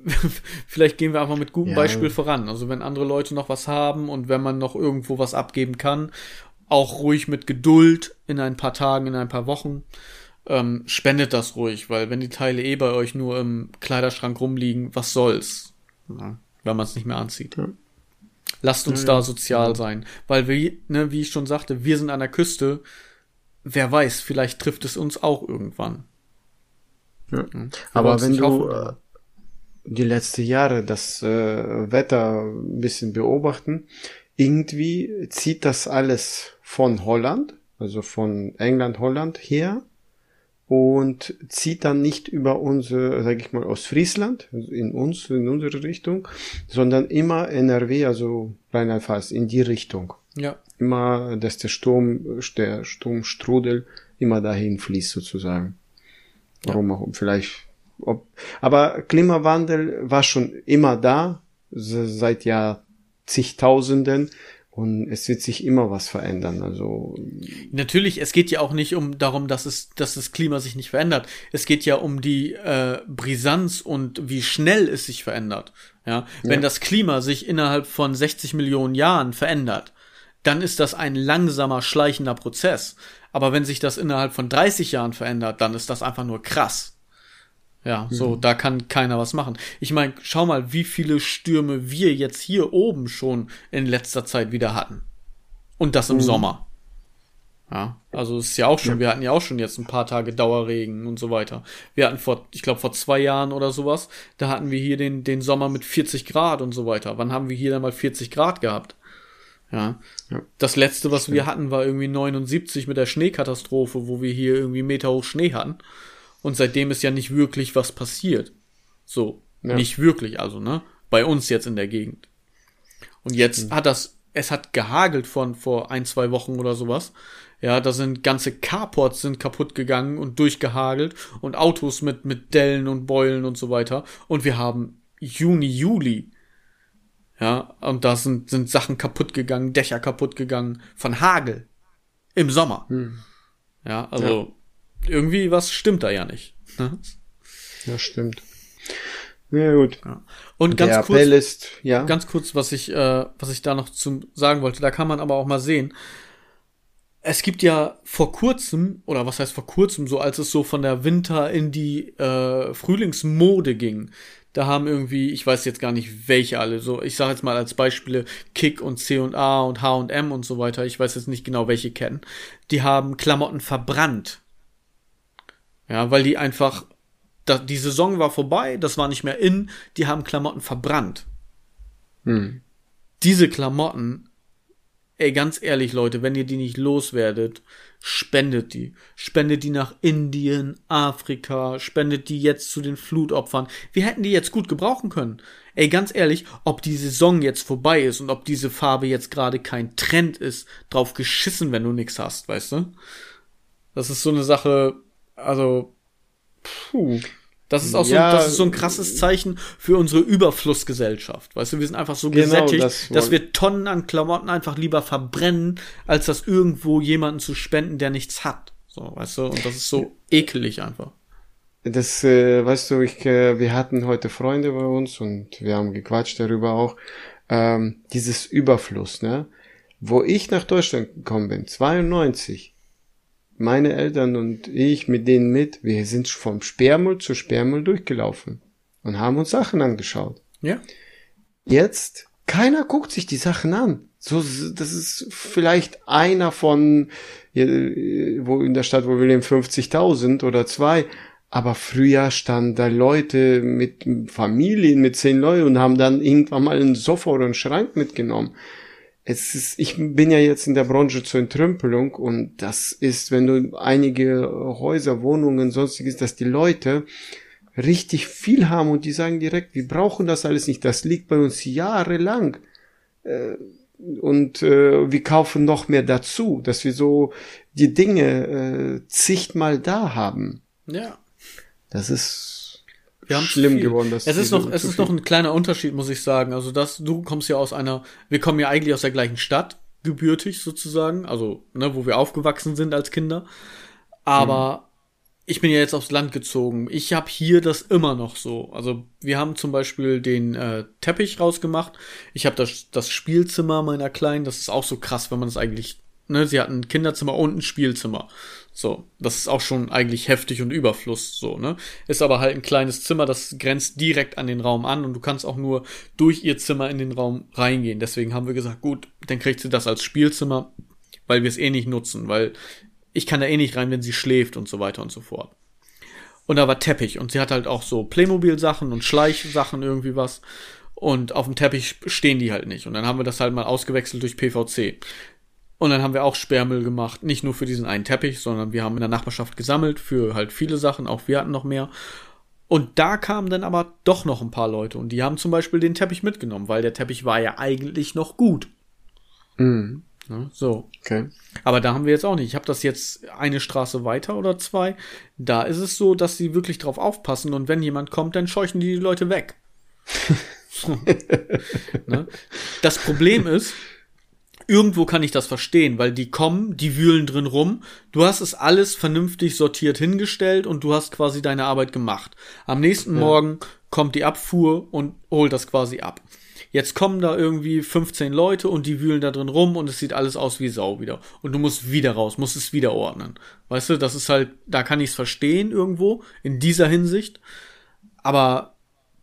vielleicht gehen wir einfach mit gutem ja. Beispiel voran. Also wenn andere Leute noch was haben und wenn man noch irgendwo was abgeben kann, auch ruhig mit Geduld in ein paar Tagen, in ein paar Wochen, ähm, spendet das ruhig, weil wenn die Teile eh bei euch nur im Kleiderschrank rumliegen, was soll's? Ja, wenn man es nicht mehr anzieht. Ja. Lasst uns ja, da sozial sein. Weil wir, ne, wie ich schon sagte, wir sind an der Küste. Wer weiß, vielleicht trifft es uns auch irgendwann. Ja. Aber wenn du äh, die letzten Jahre das äh, Wetter ein bisschen beobachten, irgendwie zieht das alles von Holland, also von England, Holland her und zieht dann nicht über unsere, sage ich mal, aus Friesland, also in uns, in unsere Richtung, sondern immer NRW, also Rheinland-Pfalz, in die Richtung. Ja. Immer, dass der Sturm, der Sturmstrudel immer dahin fließt sozusagen. Warum ja. auch, vielleicht, ob, aber Klimawandel war schon immer da, seit Jahr zigtausenden und es wird sich immer was verändern. Also natürlich, es geht ja auch nicht um darum, dass es, dass das Klima sich nicht verändert. Es geht ja um die äh, Brisanz und wie schnell es sich verändert. Ja, wenn ja. das Klima sich innerhalb von 60 Millionen Jahren verändert, dann ist das ein langsamer, schleichender Prozess. Aber wenn sich das innerhalb von 30 Jahren verändert, dann ist das einfach nur krass. Ja, so, mhm. da kann keiner was machen. Ich meine, schau mal, wie viele Stürme wir jetzt hier oben schon in letzter Zeit wieder hatten. Und das im mhm. Sommer. Ja, also ist ja auch schon, ja. wir hatten ja auch schon jetzt ein paar Tage Dauerregen und so weiter. Wir hatten vor, ich glaube vor zwei Jahren oder sowas, da hatten wir hier den, den Sommer mit 40 Grad und so weiter. Wann haben wir hier dann mal 40 Grad gehabt? Ja. ja. Das letzte, was Stimmt. wir hatten, war irgendwie 79 mit der Schneekatastrophe, wo wir hier irgendwie Meter hoch Schnee hatten. Und seitdem ist ja nicht wirklich was passiert. So, ja. nicht wirklich, also, ne? Bei uns jetzt in der Gegend. Und jetzt mhm. hat das, es hat gehagelt von vor ein, zwei Wochen oder sowas. Ja, da sind ganze Carports sind kaputt gegangen und durchgehagelt und Autos mit, mit Dellen und Beulen und so weiter. Und wir haben Juni, Juli. Ja, und da sind, sind Sachen kaputt gegangen, Dächer kaputt gegangen von Hagel. Im Sommer. Hm. Ja, also irgendwie was stimmt da ja nicht. Ne? Ja, stimmt. Ja, gut. Ja. Und ganz Der kurz, Appell ist, ja. ganz kurz, was ich, äh, was ich da noch zum sagen wollte, da kann man aber auch mal sehen. Es gibt ja vor kurzem, oder was heißt vor kurzem, so als es so von der Winter in die äh, Frühlingsmode ging, da haben irgendwie, ich weiß jetzt gar nicht welche alle, so ich sage jetzt mal als Beispiele Kick und C&A und H&M und so weiter, ich weiß jetzt nicht genau welche kennen, die haben Klamotten verbrannt. Ja, weil die einfach da, die Saison war vorbei, das war nicht mehr in, die haben Klamotten verbrannt. Hm. Diese Klamotten, ey, ganz ehrlich, Leute, wenn ihr die nicht loswerdet, spendet die. Spendet die nach Indien, Afrika, spendet die jetzt zu den Flutopfern. Wir hätten die jetzt gut gebrauchen können. Ey, ganz ehrlich, ob die Saison jetzt vorbei ist und ob diese Farbe jetzt gerade kein Trend ist, drauf geschissen, wenn du nix hast, weißt du? Das ist so eine Sache, also, puh. Das ist auch so, Ja. das ist so ein krasses Zeichen für unsere Überflussgesellschaft. Weißt du, wir sind einfach so Genau, gesättigt, das dass wir Tonnen an Klamotten einfach lieber verbrennen, als das irgendwo jemanden zu spenden, der nichts hat. So, weißt du, und das ist so ekelig einfach. Das, äh, weißt du, ich, äh, wir hatten heute Freunde bei uns und wir haben gequatscht darüber auch. Ähm, dieses Überfluss, ne? Wo ich nach Deutschland gekommen bin, 92, meine Eltern und ich mit denen mit, wir sind vom Sperrmüll zu Sperrmüll durchgelaufen und haben uns Sachen angeschaut. Ja? Jetzt, keiner guckt sich die Sachen an. So, das ist vielleicht einer von, äh, wo in der Stadt, wo wir leben, 50.000 oder zwei. Aber früher standen da Leute mit Familien, mit zehn Leuten und haben dann irgendwann mal einen Sofa oder einen Schrank mitgenommen. Es ist, ich bin ja jetzt in der Branche zur Entrümpelung und das ist, wenn du einige Häuser, Wohnungen, sonstiges, dass die Leute richtig viel haben und die sagen direkt, wir brauchen das alles nicht, das liegt bei uns jahrelang. Äh, Und äh, wir kaufen noch mehr dazu, dass wir so die Dinge äh, zigmal da haben. Ja. Das ist Wir haben schlimm geworden. Dass Es ist noch, es ist noch ein kleiner Unterschied, muss ich sagen. Also das, du kommst ja aus einer, wir kommen ja eigentlich aus der gleichen Stadt, gebürtig sozusagen, also ne, wo wir aufgewachsen sind als Kinder. Aber ich bin ja jetzt aufs Land gezogen. Ich habe hier das immer noch so. Also wir haben zum Beispiel den äh, Teppich rausgemacht. Ich habe das, das Spielzimmer meiner Kleinen. Das ist auch so krass, wenn man es eigentlich. Ne, sie hatten ein Kinderzimmer und ein Spielzimmer. So, das ist auch schon eigentlich heftig und Überfluss, so, ne? Ist aber halt ein kleines Zimmer, das grenzt direkt an den Raum an und du kannst auch nur durch ihr Zimmer in den Raum reingehen. Deswegen haben wir gesagt, gut, dann kriegt sie das als Spielzimmer, weil wir es eh nicht nutzen, weil ich kann da eh nicht rein, wenn sie schläft und so weiter und so fort. Und da war Teppich und sie hat halt auch so Playmobil-Sachen und Schleichsachen irgendwie was. Und auf dem Teppich stehen die halt nicht. Und dann haben wir das halt mal ausgewechselt durch PVC. Und dann haben wir auch Sperrmüll gemacht, nicht nur für diesen einen Teppich, sondern wir haben in der Nachbarschaft gesammelt für halt viele Sachen, auch wir hatten noch mehr. Und da kamen dann aber doch noch ein paar Leute und die haben zum Beispiel den Teppich mitgenommen, weil der Teppich war ja eigentlich noch gut. Mhm. Ne? So. Okay. Aber da haben wir jetzt auch nicht. Ich habe das jetzt eine Straße weiter oder zwei. Da ist es so, dass sie wirklich drauf aufpassen und wenn jemand kommt, dann scheuchen die die Leute weg. Ne? Das Problem ist, irgendwo kann ich das verstehen, weil die kommen, die wühlen drin rum. Du hast es alles vernünftig sortiert hingestellt und du hast quasi deine Arbeit gemacht. Am nächsten Morgen kommt die Abfuhr und holt das quasi ab. Jetzt kommen da irgendwie 15 Leute und die wühlen da drin rum und es sieht alles aus wie Sau wieder. Und du musst wieder raus, musst es wieder ordnen. Weißt du, das ist halt, da kann ich es verstehen irgendwo, in dieser Hinsicht. Aber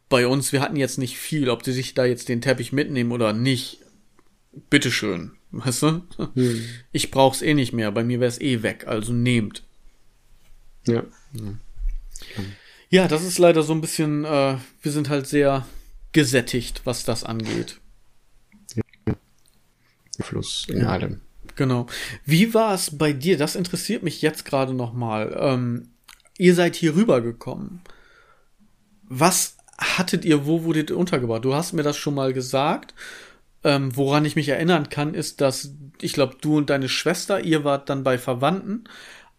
bei uns, wir hatten jetzt nicht viel, ob die sich da jetzt den Teppich mitnehmen oder nicht. Bitteschön, weißt du? Ich brauch's eh nicht mehr, bei mir wär's eh weg, also nehmt. Ja. Ja, das ist leider so ein bisschen, äh, wir sind halt sehr gesättigt, was das angeht. Fluss in allem. Genau. Wie war es bei dir? Das interessiert mich jetzt gerade noch mal. Ähm, ihr seid hier rübergekommen. Was hattet ihr, wo wurdet ihr untergebracht? Du hast mir das schon mal gesagt. Ähm, woran ich mich erinnern kann, ist, dass ich glaube, du und deine Schwester, ihr wart dann bei Verwandten,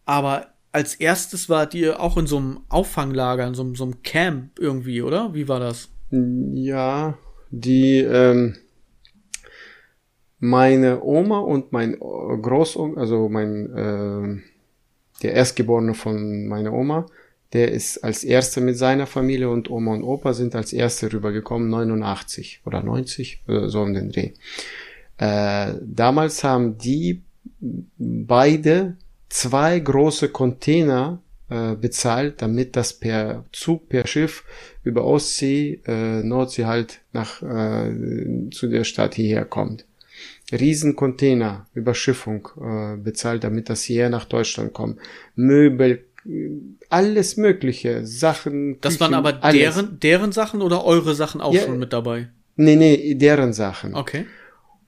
aber als erstes wart ihr auch in so einem Auffanglager, in so, einem- so einem Camp irgendwie, oder? Wie war das? Ja, die, ähm, meine Oma und mein Großonkel, also mein, ähm, der Erstgeborene von meiner Oma, der ist als erster mit seiner Familie und Oma und Opa sind als erste rübergekommen, 89 oder 90, äh, so um den Dreh. Äh, damals haben die beide zwei große Container äh, bezahlt, damit das per Zug, per Schiff über Ostsee, äh, Nordsee halt nach äh, zu der Stadt hierher kommt. Riesen Container, Überschiffung äh, bezahlt, damit das hierher nach Deutschland kommt. Möbel, alles mögliche, Sachen. Das Küchen, waren aber deren, deren Sachen oder eure Sachen auch ja, schon mit dabei? Nee, nee, deren Sachen. Okay.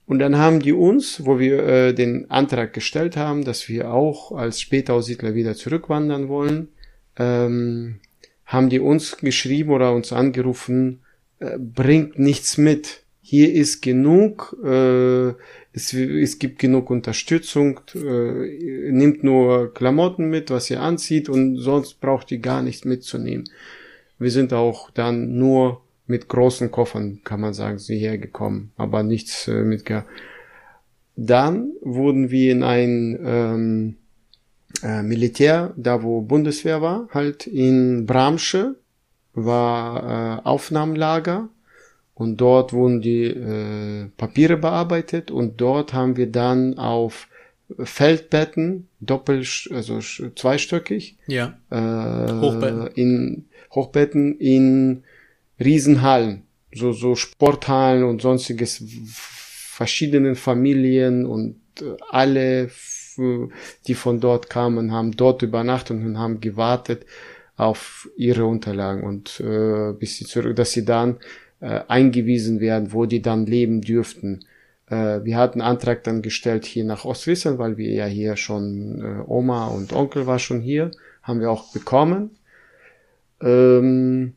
Und dann haben die uns, wo wir äh, den Antrag gestellt haben, dass wir auch als Spätaussiedler wieder zurückwandern wollen, ähm, haben die uns geschrieben oder uns angerufen, äh, bringt nichts mit. Hier ist genug, äh, es, es gibt genug Unterstützung, äh, nimmt nur Klamotten mit, was ihr anzieht und sonst braucht ihr gar nichts mitzunehmen. Wir sind auch dann nur mit großen Koffern, kann man sagen, sie hergekommen, aber nichts äh, mit. Dann wurden wir in ein ähm, äh, Militär, da wo Bundeswehr war, halt in Bramsche war äh, Aufnahmelager und dort wurden die äh, Papiere bearbeitet und dort haben wir dann auf Feldbetten, doppel, also zweistöckig, ja. äh, Hochbetten. in Hochbetten in Riesenhallen, so, so Sporthallen und sonstiges, verschiedenen Familien und äh, alle, die von dort kamen, haben dort übernachtet und haben gewartet auf ihre Unterlagen und äh, bis sie zurück, dass sie dann äh, eingewiesen werden, wo die dann leben dürften. Äh, wir hatten Antrag dann gestellt hier nach Ostwissen, weil wir ja hier schon äh, Oma und Onkel war schon hier, haben wir auch bekommen. Ähm,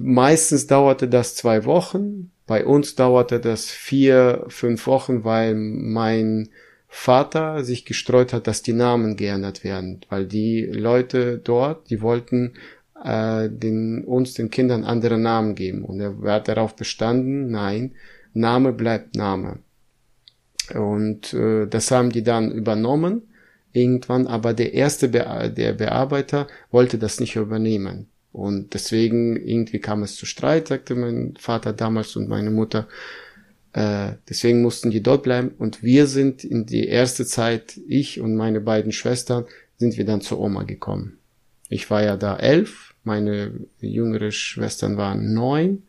Meistens dauerte das zwei Wochen. Bei uns dauerte das vier, fünf Wochen, weil mein Vater sich gestreut hat, dass die Namen geändert werden, weil die Leute dort, die wollten äh, den, uns, den Kindern andere Namen geben. Und er hat darauf bestanden, nein, Name bleibt Name. Und äh, das haben die dann übernommen irgendwann, aber der erste Be der Bearbeiter wollte das nicht übernehmen. Und deswegen irgendwie kam es zu Streit, sagte mein Vater damals und meine Mutter. Äh, deswegen mussten die dort bleiben. Und wir sind in die erste Zeit, ich und meine beiden Schwestern, sind wir dann zur Oma gekommen. Ich war ja da elf, meine jüngere Schwestern waren neun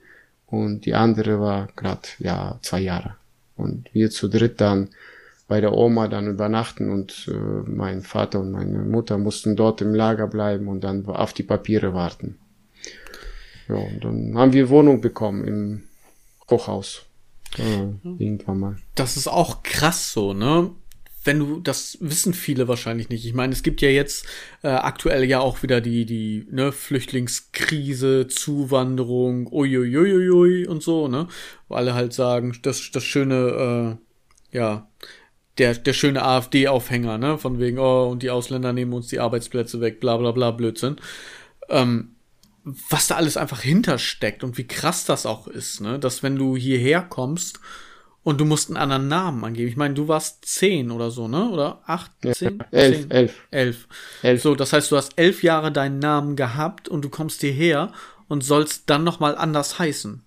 und die andere war gerade ja zwei Jahre. Und wir zu dritt dann bei der Oma dann übernachten und äh, mein Vater und meine Mutter mussten dort im Lager bleiben und dann auf die Papiere warten. Ja, und dann haben wir Wohnung bekommen im Hochhaus. Ja, irgendwann mal. Das ist auch krass so, ne? Wenn du, das wissen viele wahrscheinlich nicht. Ich meine, es gibt ja jetzt äh, aktuell ja auch wieder die, die ne, Flüchtlingskrise, Zuwanderung, uiuiuiui und so, ne? Wo alle halt sagen, das, das schöne, äh, ja, der, der schöne AfD-Aufhänger, ne? Von wegen, oh, und die Ausländer nehmen uns die Arbeitsplätze weg, bla bla bla, Blödsinn. Ähm, was da alles einfach hintersteckt und wie krass das auch ist, ne? Dass wenn du hierher kommst und du musst einen anderen Namen angeben. Ich meine, du warst zehn oder so, ne? Oder acht, zehn? Ja, elf, zehn? elf. Elf. Elf. So, das heißt, du hast elf Jahre deinen Namen gehabt und du kommst hierher und sollst dann nochmal anders heißen.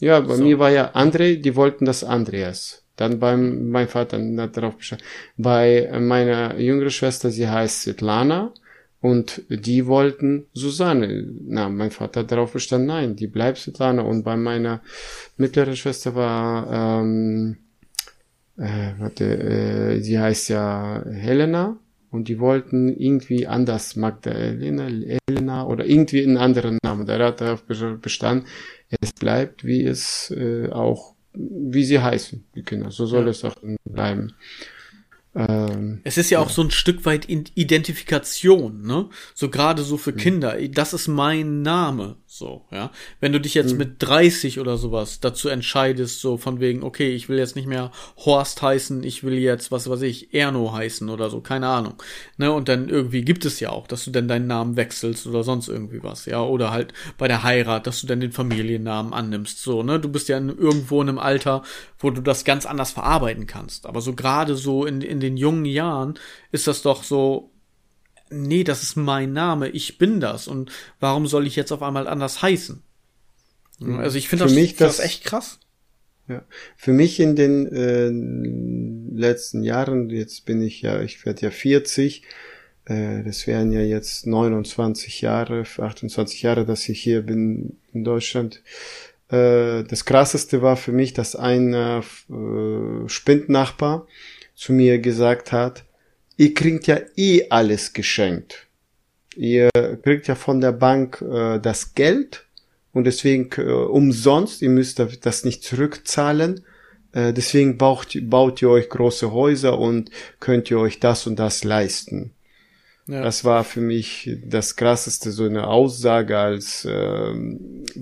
Ja, bei so. mir war ja André, die wollten das Andreas. Dann beim, mein Vater hat darauf bescheid. Bei meiner jüngeren Schwester, sie heißt Svetlana. Und die wollten Susanne. Na, mein Vater hat darauf bestanden, nein, die bleibt Svetlana. Und bei meiner mittleren Schwester war, ähm, äh, warte, äh, sie heißt ja Helena. Und die wollten irgendwie anders Magdalena, Helena oder irgendwie einen anderen Namen. Da hat darauf bestanden, es bleibt, wie es äh, auch wie sie heißen, die Kinder. So soll ja. es auch bleiben. Ähm, es ist ja, ja, auch so ein Stück weit Identifikation, ne? So gerade so für mhm. Kinder. Das ist mein Name, so, ja. Wenn du dich jetzt mhm. mit 30 oder sowas dazu entscheidest, so von wegen, okay, ich will jetzt nicht mehr Horst heißen, ich will jetzt, was weiß ich, Erno heißen oder so, keine Ahnung. Ne? Und dann irgendwie gibt es ja auch, dass du dann deinen Namen wechselst oder sonst irgendwie was, ja. Oder halt bei der Heirat, dass du dann den Familiennamen annimmst, so, ne? Du bist ja in, irgendwo in einem Alter, wo du das ganz anders verarbeiten kannst. Aber so gerade so in, in den jungen Jahren ist das doch so, nee, das ist mein Name, ich bin das und warum soll ich jetzt auf einmal anders heißen? Mhm. Also ich finde das, mich das, das echt krass. Ja. Für mich in den äh, letzten Jahren, jetzt bin ich ja, ich werde ja 40, äh, das wären ja jetzt 29 Jahre, 28 Jahre, dass ich hier bin in Deutschland. Äh, das krasseste war für mich, dass ein äh, Spindnachbar zu mir gesagt hat, ihr kriegt ja eh alles geschenkt. Ihr kriegt ja von der Bank äh, das Geld und deswegen äh, umsonst, ihr müsst das nicht zurückzahlen. Äh, deswegen baut, baut ihr euch große Häuser und könnt ihr euch das und das leisten. Ja. Das war für mich das krasseste, so eine Aussage als äh,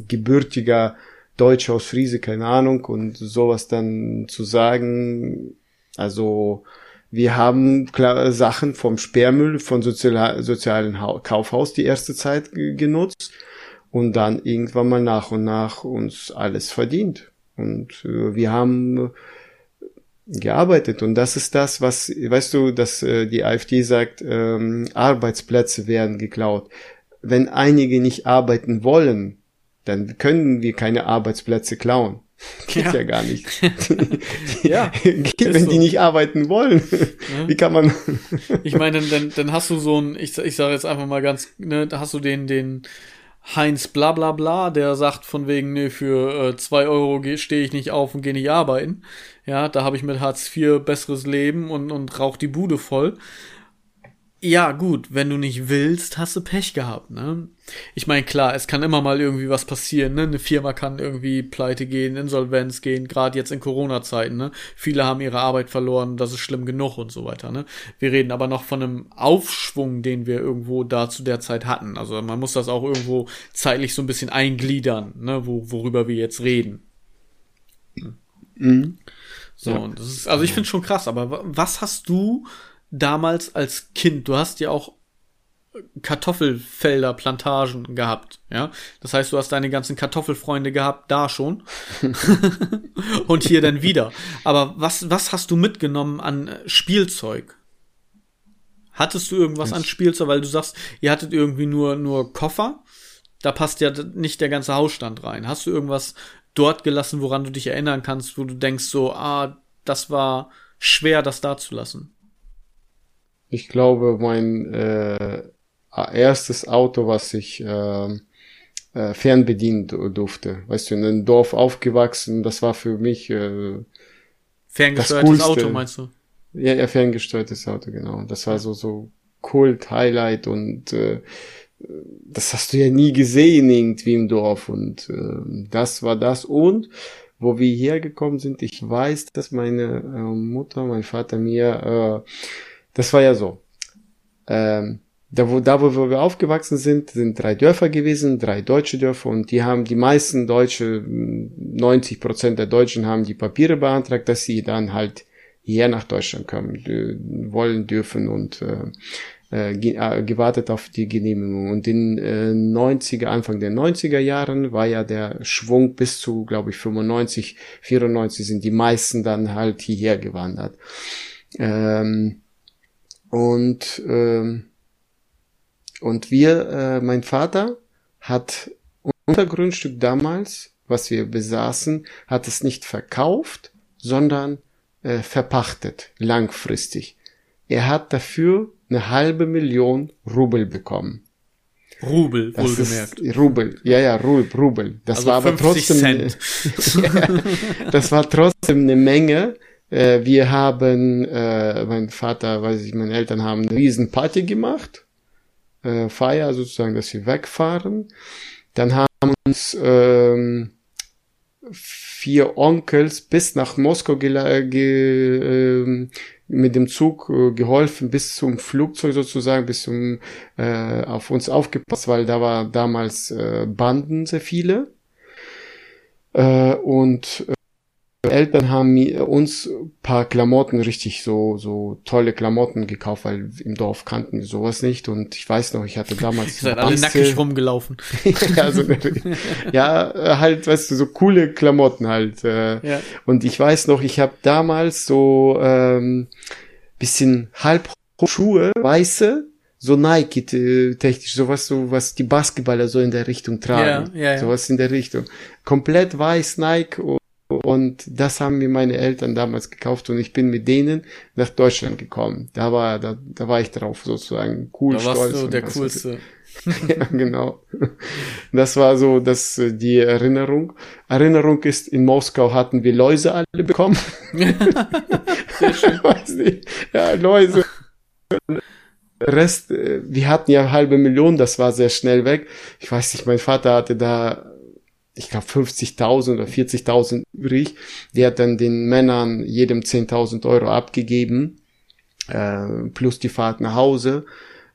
gebürtiger Deutscher aus Friese, keine Ahnung, und sowas dann zu sagen, also wir haben klar, Sachen vom Sperrmüll, von sozial, sozialen Kaufhaus die erste Zeit genutzt und dann irgendwann mal nach und nach uns alles verdient. Und äh, wir haben gearbeitet und das ist das, was, weißt du, dass äh, die AfD sagt, ähm, Arbeitsplätze werden geklaut. Wenn einige nicht arbeiten wollen, dann können wir keine Arbeitsplätze klauen. Geht ja, ja gar nicht. ja. Geht, wenn so. die nicht arbeiten wollen. Ja. Wie kann man. ich meine, dann, dann, hast du so ein, ich, ich sage jetzt einfach mal ganz, ne, da hast du den, den Heinz bla bla bla, der sagt von wegen, nee, für äh, zwei Euro stehe ich nicht auf und gehe nicht arbeiten. Ja, da habe ich mit Hartz IV besseres Leben und, und rauch die Bude voll. Ja, gut, wenn du nicht willst, hast du Pech gehabt, ne? Ich meine, klar, es kann immer mal irgendwie was passieren, ne? Eine Firma kann irgendwie pleite gehen, Insolvenz gehen, gerade jetzt in Corona-Zeiten, ne? Viele haben ihre Arbeit verloren, das ist schlimm genug und so weiter, ne? Wir reden aber noch von einem Aufschwung, den wir irgendwo da zu der Zeit hatten. Also man muss das auch irgendwo zeitlich so ein bisschen eingliedern, ne? Wo, worüber wir jetzt reden. Mhm. So, ja. und das ist, also ich finde schon krass, aber was hast du damals als Kind, du hast ja auch Kartoffelfelder, Plantagen gehabt, ja. Das heißt, du hast deine ganzen Kartoffelfreunde gehabt, da schon. und hier dann wieder. Aber was, was hast du mitgenommen an Spielzeug? Hattest du irgendwas an Spielzeug, weil du sagst, ihr hattet irgendwie nur, nur Koffer? Da passt ja nicht der ganze Hausstand rein. Hast du irgendwas dort gelassen, woran du dich erinnern kannst, wo du denkst so, ah, das war schwer, das da zu lassen? Ich glaube, mein äh, erstes Auto, was ich äh, äh, fernbedienen durfte. Weißt du, in einem Dorf aufgewachsen, das war für mich äh, ferngesteuertes Auto, meinst du? Ja, ja, ferngesteuertes Auto, genau. Das war so so Kult, Highlight und äh, das hast du ja nie gesehen irgendwie im Dorf und äh, das war das und wo wir hergekommen sind, ich weiß, dass meine äh, Mutter, mein Vater mir äh, das war ja so. Ähm, da wo, da wo wir aufgewachsen sind, sind drei Dörfer gewesen, drei deutsche Dörfer und die haben die meisten Deutsche, 90 Prozent der Deutschen haben die Papiere beantragt, dass sie dann halt hier nach Deutschland kommen wollen dürfen und äh, äh, äh, gewartet auf die Genehmigung. Und in äh, 90er, Anfang der 90er Jahren war ja der Schwung bis zu, glaube ich, 95, 94 sind die meisten dann halt hierher gewandert. Ähm, und, ähm, und wir, äh, mein Vater hat unser Grundstück damals, was wir besaßen, hat es nicht verkauft, sondern äh, verpachtet, langfristig. Er hat dafür eine halbe Million Rubel bekommen. Rubel, das wohlgemerkt. Ist, Rubel, ja, ja, Rubel, Rubel. Das also war aber trotzdem, ja, das war trotzdem eine Menge, äh, wir haben, äh, mein Vater, weiß ich, meine Eltern haben eine riesen Party gemacht. Äh, Feier sozusagen, dass wir wegfahren. Dann haben uns ähm, vier Onkels bis nach Moskau ge äh, mit dem Zug äh, geholfen, bis zum Flugzeug sozusagen, bis zum äh, auf uns aufgepasst, weil da war damals äh, Banden sehr viele. Äh, und Eltern haben uns paar Klamotten richtig so so tolle Klamotten gekauft, weil im Dorf kannten wir sowas nicht und ich weiß noch, ich hatte damals seid alle nackig rumgelaufen. also, ja, halt, weißt du, so coole Klamotten halt. Äh, ja. Und ich weiß noch, ich habe damals so ähm, bisschen halb Schuhe, weiße, so Nike-technisch, sowas, so was die Basketballer so in der Richtung tragen. Ja, ja, ja. Sowas in der Richtung. Komplett weiß Nike und, das haben mir meine Eltern damals gekauft und ich bin mit denen nach Deutschland gekommen. Da war, da, da war ich drauf sozusagen cool, da warst stolz. Du der coolste. ja, genau. Das war so das, äh, die Erinnerung. Erinnerung ist, in Moskau hatten wir Läuse alle bekommen. Sehr schön. Weiß nicht. Ja, Läuse. Rest, äh, wir hatten ja halbe Million, das war sehr schnell weg. Ich weiß nicht, mein Vater hatte da, ich glaube, 50.000 oder 40.000 übrig. Der hat dann den Männern jedem 10.000 Euro abgegeben, äh, plus die Fahrt nach Hause.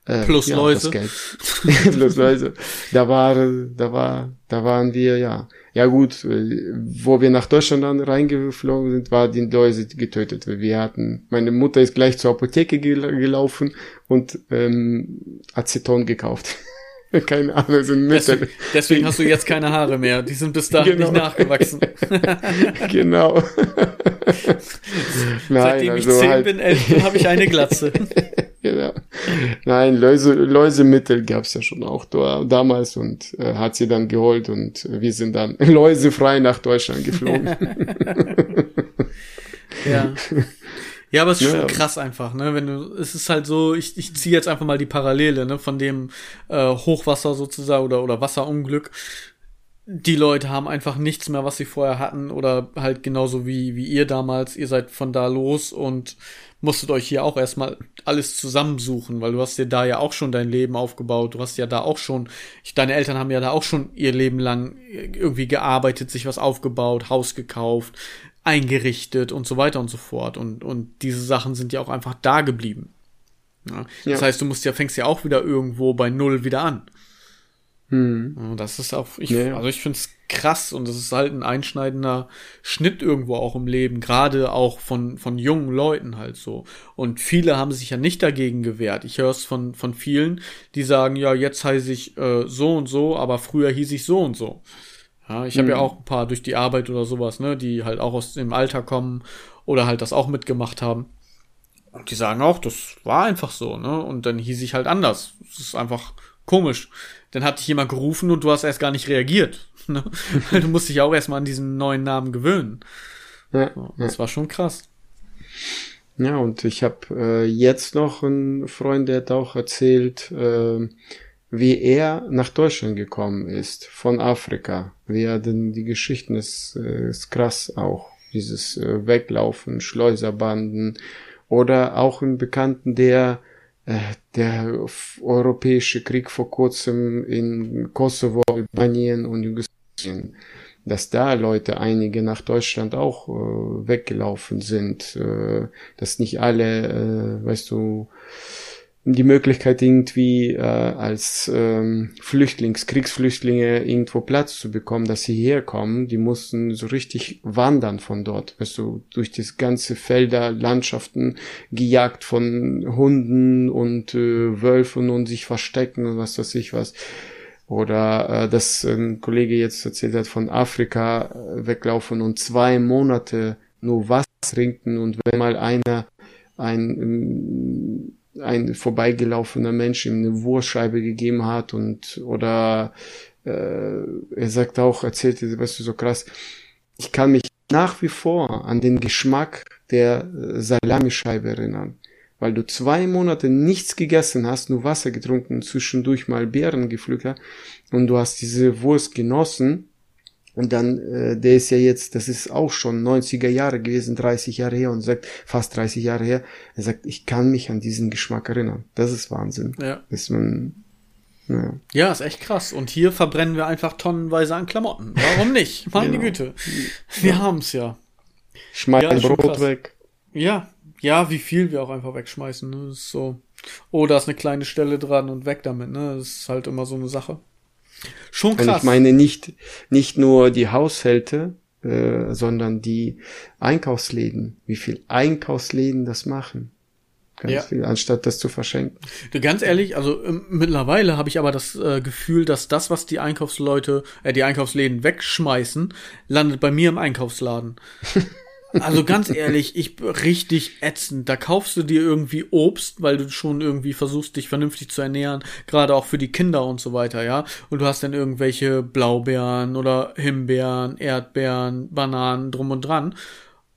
Äh, plus ja, Läuse. plus Läuse. Da war, da war, da waren wir, ja. Ja gut, äh, wo wir nach Deutschland dann reingeflogen sind, war die Läuse getötet. Wir hatten, meine Mutter ist gleich zur Apotheke gelaufen und ähm, Aceton gekauft. keine Ahnung, sind Mittel. Deswegen, deswegen hast du jetzt keine Haare mehr. Die sind bis dahin genau. nicht nachgewachsen. genau. Nein, Seitdem also ich zehn halt bin, elf habe ich eine Glatze. genau. Nein, Läuse, Läusemittel gab's ja schon auch da, damals und äh, hat sie dann geholt und wir sind dann läusefrei nach Deutschland geflogen. ja. Ja, aber es ist ja, schon krass einfach, ne? Wenn du, es ist halt so, ich, ich ziehe jetzt einfach mal die Parallele, ne, von dem äh, Hochwasser sozusagen oder, oder Wasserunglück. Die Leute haben einfach nichts mehr, was sie vorher hatten, oder halt genauso wie, wie ihr damals, ihr seid von da los und musstet euch hier auch erstmal alles zusammensuchen, weil du hast dir da ja auch schon dein Leben aufgebaut, du hast ja da auch schon, ich, deine Eltern haben ja da auch schon ihr Leben lang irgendwie gearbeitet, sich was aufgebaut, Haus gekauft, eingerichtet und so weiter und so fort. Und, und diese Sachen sind ja auch einfach da geblieben. Ja? Ja. Das heißt, du musst ja, fängst ja auch wieder irgendwo bei Null wieder an. Hm. Das ist auch, ich, ja. also ich finde es krass und das ist halt ein einschneidender Schnitt irgendwo auch im Leben, gerade auch von, von jungen Leuten halt so. Und viele haben sich ja nicht dagegen gewehrt. Ich höre es von, von vielen, die sagen, ja, jetzt heiße ich äh, so und so, aber früher hieß ich so und so. Ja, ich habe mhm. ja auch ein paar durch die Arbeit oder sowas, ne, die halt auch aus dem Alter kommen oder halt das auch mitgemacht haben. Und die sagen auch, das war einfach so, ne? Und dann hieß ich halt anders. Das ist einfach komisch. Dann hat dich jemand gerufen und du hast erst gar nicht reagiert. Ne? du musst dich auch erstmal an diesen neuen Namen gewöhnen. Ja, das ja. war schon krass. Ja, und ich habe äh, jetzt noch einen Freund, der hat auch erzählt, äh, wie er nach Deutschland gekommen ist, von Afrika. Wie er denn die Geschichten ist, äh, ist krass auch. Dieses äh, Weglaufen, Schleuserbanden oder auch einen Bekannten, der äh, der europäische Krieg vor kurzem in Kosovo, Albanien und Jugoslawien, dass da Leute, einige nach Deutschland auch äh, weggelaufen sind, äh, dass nicht alle, äh, weißt du, die Möglichkeit irgendwie äh, als ähm, Flüchtlings, Kriegsflüchtlinge irgendwo Platz zu bekommen, dass sie herkommen, die mussten so richtig wandern von dort, weißt du, durch das ganze Felder, Landschaften gejagt von Hunden und äh, Wölfen und sich verstecken und was weiß ich was. Oder äh, dass ein Kollege jetzt erzählt hat, von Afrika äh, weglaufen und zwei Monate nur Wasser trinken und wenn mal einer ein ein vorbeigelaufener Mensch ihm eine Wurstscheibe gegeben hat und oder äh, er sagt auch, erzählt, weißt du, so krass, ich kann mich nach wie vor an den Geschmack der äh, Salamischeibe erinnern. Weil du zwei Monate nichts gegessen hast, nur Wasser getrunken, zwischendurch mal Beeren gepflückt und du hast diese Wurst genossen und dann, äh, der ist ja jetzt, das ist auch schon 90er Jahre gewesen, 30 Jahre her und sagt, fast 30 Jahre her, er sagt, ich kann mich an diesen Geschmack erinnern. Das ist Wahnsinn. Ja. Dass man, ja. ja, ist echt krass. Und hier verbrennen wir einfach tonnenweise an Klamotten. Warum nicht? Meine genau. Güte. Wir ja. haben's ja. Schmeißen ja, Brot weg. Ja, ja, wie viel wir auch einfach wegschmeißen. Ne? Das ist so. Oh, da ist eine kleine Stelle dran und weg damit. Ne? Das ist halt immer so eine Sache. Schon krass. Und ich meine nicht, nicht nur die Haushälte, äh, sondern die Einkaufsläden. Wie viel Einkaufsläden das machen. Ganz ja. viel, anstatt das zu verschenken. Du, ganz ehrlich, also äh, mittlerweile habe ich aber das äh, Gefühl, dass das, was die Einkaufsleute, äh, die Einkaufsläden wegschmeißen, landet bei mir im Einkaufsladen. Also ganz ehrlich, ich richtig ätzend. Da kaufst du dir irgendwie Obst, weil du schon irgendwie versuchst, dich vernünftig zu ernähren, gerade auch für die Kinder und so weiter, ja. Und du hast dann irgendwelche Blaubeeren oder Himbeeren, Erdbeeren, Bananen drum und dran.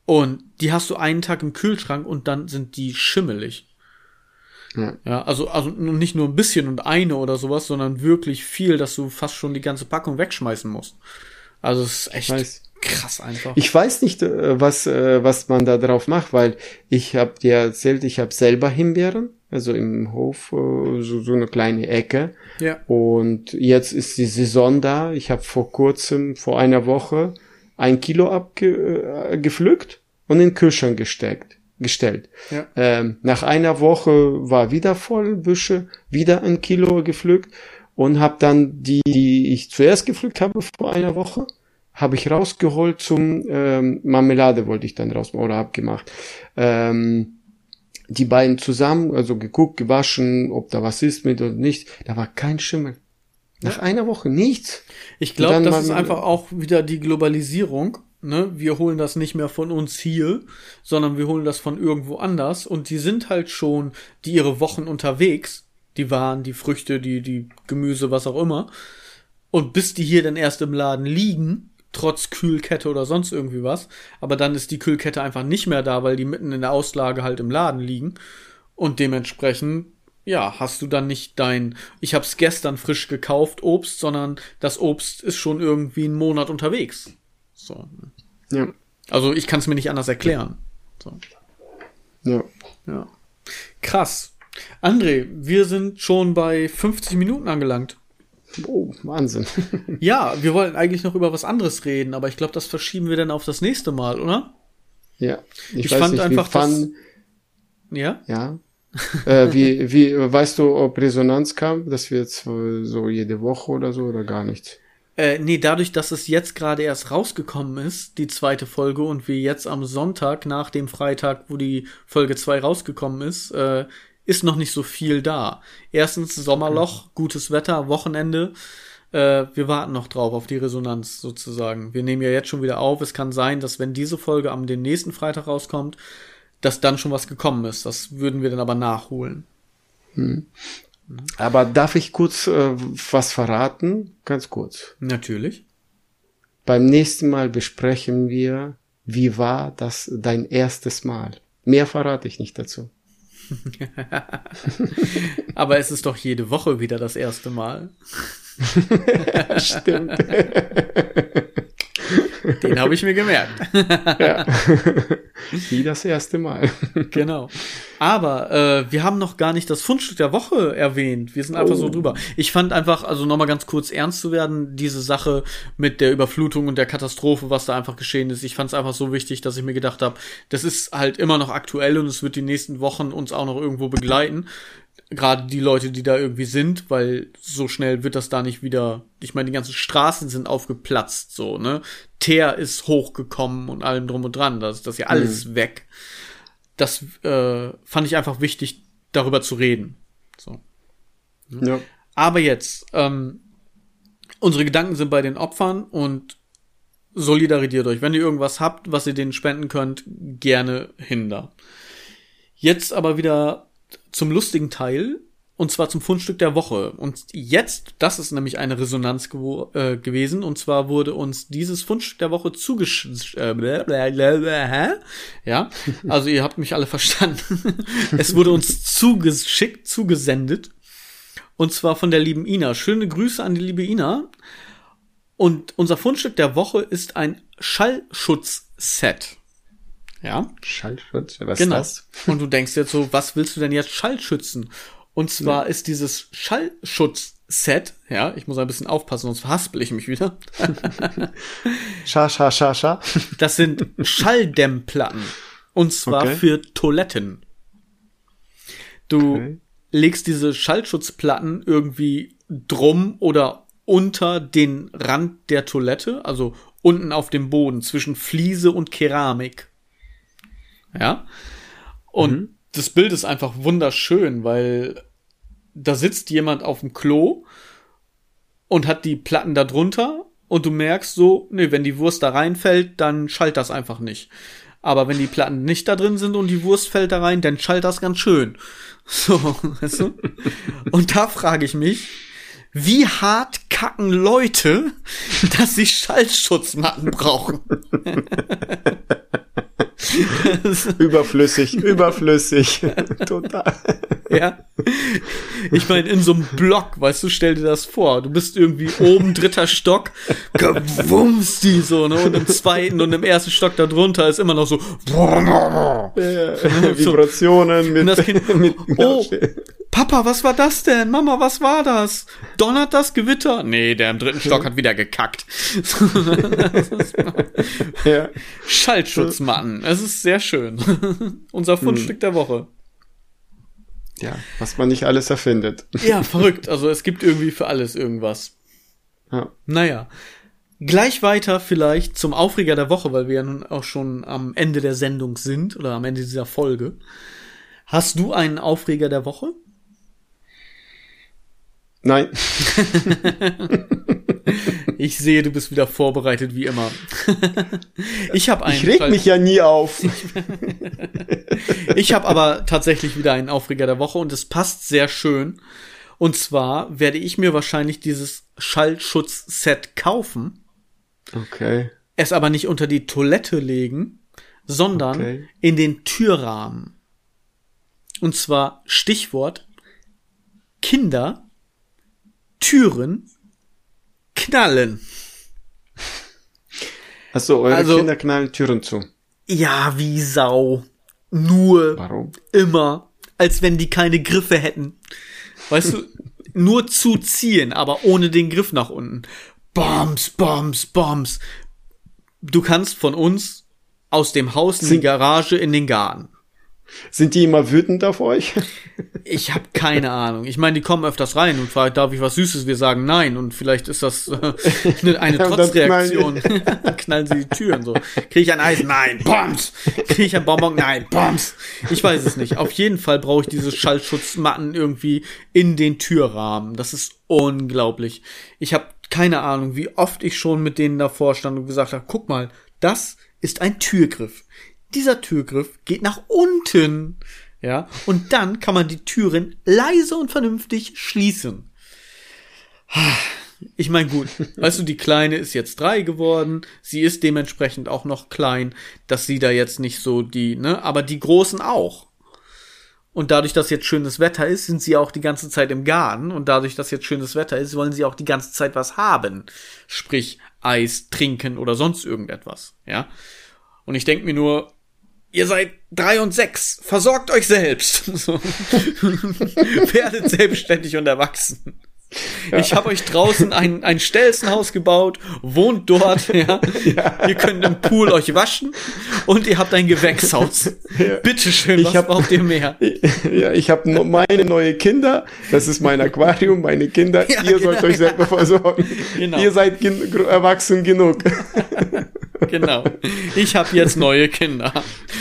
Und die hast du einen Tag im Kühlschrank und dann sind die schimmelig. Ja. ja, also, also nicht nur ein bisschen und eine oder sowas, sondern wirklich viel, dass du fast schon die ganze Packung wegschmeißen musst. Also es ist echt krass einfach. Ich weiß nicht, äh, was, äh, was man da drauf macht, weil ich habe dir erzählt, ich habe selber Himbeeren, also im Hof äh, so, so eine kleine Ecke. Ja. Und jetzt ist die Saison da. Ich habe vor kurzem, vor einer Woche, ein Kilo abgepflückt und in den Kühlschrank gesteckt gestellt. Ja. Ähm, nach einer Woche war wieder voll Büsche, wieder ein Kilo gepflückt und habe dann die, die ich zuerst gepflückt habe vor einer Woche, habe ich rausgeholt zum ähm, Marmelade wollte ich dann raus oder hab gemacht. Ähm, die beiden zusammen, also geguckt, gewaschen, ob da was ist mit oder nicht. Da war kein Schimmel. Nach ja. einer Woche nichts. Ich glaube, das ist einfach auch wieder die Globalisierung ne, wir holen das nicht mehr von uns hier, sondern wir holen das von irgendwo anders und die sind halt schon die ihre Wochen unterwegs, die Waren, die Früchte, die, die Gemüse, was auch immer. Und bis die hier dann erst im Laden liegen, trotz Kühlkette oder sonst irgendwie was, aber dann ist die Kühlkette einfach nicht mehr da, weil die mitten in der Auslage halt im Laden liegen und dementsprechend ja, hast du dann nicht dein, ich hab's gestern frisch gekauft, Obst, sondern das Obst ist schon irgendwie einen Monat unterwegs. So. Ja. Also ich kann es mir nicht anders erklären. So. Ja. Ja. Krass. André, wir sind schon bei 50 Minuten angelangt. Oh, Wahnsinn. ja, wir wollten eigentlich noch über was anderes reden, aber ich glaube, das verschieben wir dann auf das nächste Mal, oder? Ja. Ich, ich fand nicht, einfach, dass, Ja? Ja. äh, wie, wie, weißt du, ob Resonanz kam, dass wir jetzt so jede Woche oder so oder gar nichts? Äh, nee, dadurch, dass es jetzt gerade erst rausgekommen ist, die zweite Folge, und wir jetzt am Sonntag nach dem Freitag, wo die Folge 2 rausgekommen ist, äh, ist noch nicht so viel da. Erstens Sommerloch, okay. gutes Wetter, Wochenende. Äh, wir warten noch drauf auf die Resonanz sozusagen. Wir nehmen ja jetzt schon wieder auf. Es kann sein, dass wenn diese Folge am den nächsten Freitag rauskommt, dass dann schon was gekommen ist. Das würden wir dann aber nachholen. Hm. Aber darf ich kurz äh, was verraten? Ganz kurz. Natürlich. Beim nächsten Mal besprechen wir, wie war das dein erstes Mal. Mehr verrate ich nicht dazu. Aber es ist doch jede Woche wieder das erste Mal. Stimmt. Den habe ich mir gemerkt. ja. Wie das erste Mal. genau. Aber äh, wir haben noch gar nicht das Fundstück der Woche erwähnt. Wir sind einfach oh. so drüber. Ich fand einfach, also nochmal ganz kurz ernst zu werden, diese Sache mit der Überflutung und der Katastrophe, was da einfach geschehen ist. Ich fand es einfach so wichtig, dass ich mir gedacht habe, das ist halt immer noch aktuell und es wird die nächsten Wochen uns auch noch irgendwo begleiten gerade die Leute, die da irgendwie sind, weil so schnell wird das da nicht wieder. Ich meine, die ganzen Straßen sind aufgeplatzt, so, ne? Teer ist hochgekommen und allem drum und dran. Das, das ist ja alles mhm. weg. Das äh, fand ich einfach wichtig, darüber zu reden. So. Ja. Aber jetzt, ähm, unsere Gedanken sind bei den Opfern und solidarisiert euch. Wenn ihr irgendwas habt, was ihr denen spenden könnt, gerne hinder. Jetzt aber wieder zum lustigen Teil und zwar zum Fundstück der Woche. Und jetzt, das ist nämlich eine Resonanz äh, gewesen, und zwar wurde uns dieses Fundstück der Woche zugeschickt. Äh, ja, also ihr habt mich alle verstanden. es wurde uns zugeschickt, zugesendet. Und zwar von der lieben Ina. Schöne Grüße an die liebe Ina. Und unser Fundstück der Woche ist ein Schallschutzset. Ja. Schallschutz, was genau. ist das? Und du denkst jetzt so, was willst du denn jetzt Schallschützen? Und zwar ja. ist dieses Schallschutzset, ja, ich muss ein bisschen aufpassen, sonst verhaspel ich mich wieder. scha, scha, scha, scha. Das sind Schalldämmplatten. Und zwar okay. für Toiletten. Du okay. legst diese Schallschutzplatten irgendwie drum oder unter den Rand der Toilette, also unten auf dem Boden zwischen Fliese und Keramik. Ja. Und mhm. das Bild ist einfach wunderschön, weil da sitzt jemand auf dem Klo und hat die Platten da drunter und du merkst so, nee, wenn die Wurst da reinfällt, dann schallt das einfach nicht. Aber wenn die Platten nicht da drin sind und die Wurst fällt da rein, dann schallt das ganz schön. So, weißt du? Und da frage ich mich, wie hart kacken Leute, dass sie Schallschutzmatten brauchen. überflüssig, überflüssig. Total. Ja. Ich meine, in so einem Block, weißt du, stell dir das vor. Du bist irgendwie oben, dritter Stock, gewumst die so, ne? Und im zweiten und im ersten Stock darunter ist immer noch so. Vibrationen mit, das kind, mit Oh, Papa, was war das denn? Mama, was war das? Donnert das Gewitter? Nee, der im dritten Stock hat wieder gekackt. ja. Schaltschutzmatten. Es ist sehr schön. Unser Fundstück hm. der Woche. Ja, was man nicht alles erfindet. Ja, verrückt. Also es gibt irgendwie für alles irgendwas. Ja. Naja. Gleich weiter vielleicht zum Aufreger der Woche, weil wir ja nun auch schon am Ende der Sendung sind oder am Ende dieser Folge. Hast du einen Aufreger der Woche? Nein. ich sehe, du bist wieder vorbereitet wie immer. ich habe einen. Ich reg mich ja nie auf. ich habe aber tatsächlich wieder einen Aufreger der Woche und es passt sehr schön. Und zwar werde ich mir wahrscheinlich dieses Schallschutzset kaufen. Okay. Es aber nicht unter die Toilette legen, sondern okay. in den Türrahmen. Und zwar Stichwort Kinder Türen knallen. Achso, eure also, Kinder knallen Türen zu. Ja, wie Sau. Nur. Warum? Immer. Als wenn die keine Griffe hätten. Weißt du, nur zuziehen, aber ohne den Griff nach unten. Bombs, Bombs, Bombs. Du kannst von uns aus dem Haus in die Garage in den Garten. Sind die immer wütend auf euch? Ich habe keine Ahnung. Ich meine, die kommen öfters rein und fragen, darf ich was Süßes? Wir sagen nein und vielleicht ist das äh, eine, eine Trotzreaktion. Knallen, knallen sie die Türen so. Kriege ich ein Eis? Nein. Bombs. Kriege ich ein Bonbon? Nein. Bombs. Ich weiß es nicht. Auf jeden Fall brauche ich diese Schallschutzmatten irgendwie in den Türrahmen. Das ist unglaublich. Ich habe keine Ahnung, wie oft ich schon mit denen davor stand und gesagt habe, guck mal, das ist ein Türgriff dieser Türgriff geht nach unten. Ja, und dann kann man die Türen leise und vernünftig schließen. Ich meine, gut, weißt du, die Kleine ist jetzt drei geworden, sie ist dementsprechend auch noch klein, dass sie da jetzt nicht so die, ne, aber die Großen auch. Und dadurch, dass jetzt schönes Wetter ist, sind sie auch die ganze Zeit im Garten. Und dadurch, dass jetzt schönes Wetter ist, wollen sie auch die ganze Zeit was haben. Sprich, Eis, trinken oder sonst irgendetwas, ja. Und ich denke mir nur, ihr seid drei und sechs, versorgt euch selbst. So. Werdet selbstständig und erwachsen. Ja. Ich habe euch draußen ein, ein Stelzenhaus gebaut, wohnt dort, ja. ja. Ihr könnt im Pool euch waschen und ihr habt ein Gewächshaus. Ja. Bitteschön, was hab, braucht ihr mehr? Ja, ich habe meine neue Kinder, das ist mein Aquarium, meine Kinder, ihr genau, sollt euch selber versorgen. Genau. Ihr seid gen erwachsen genug. Genau. Ich habe jetzt neue Kinder.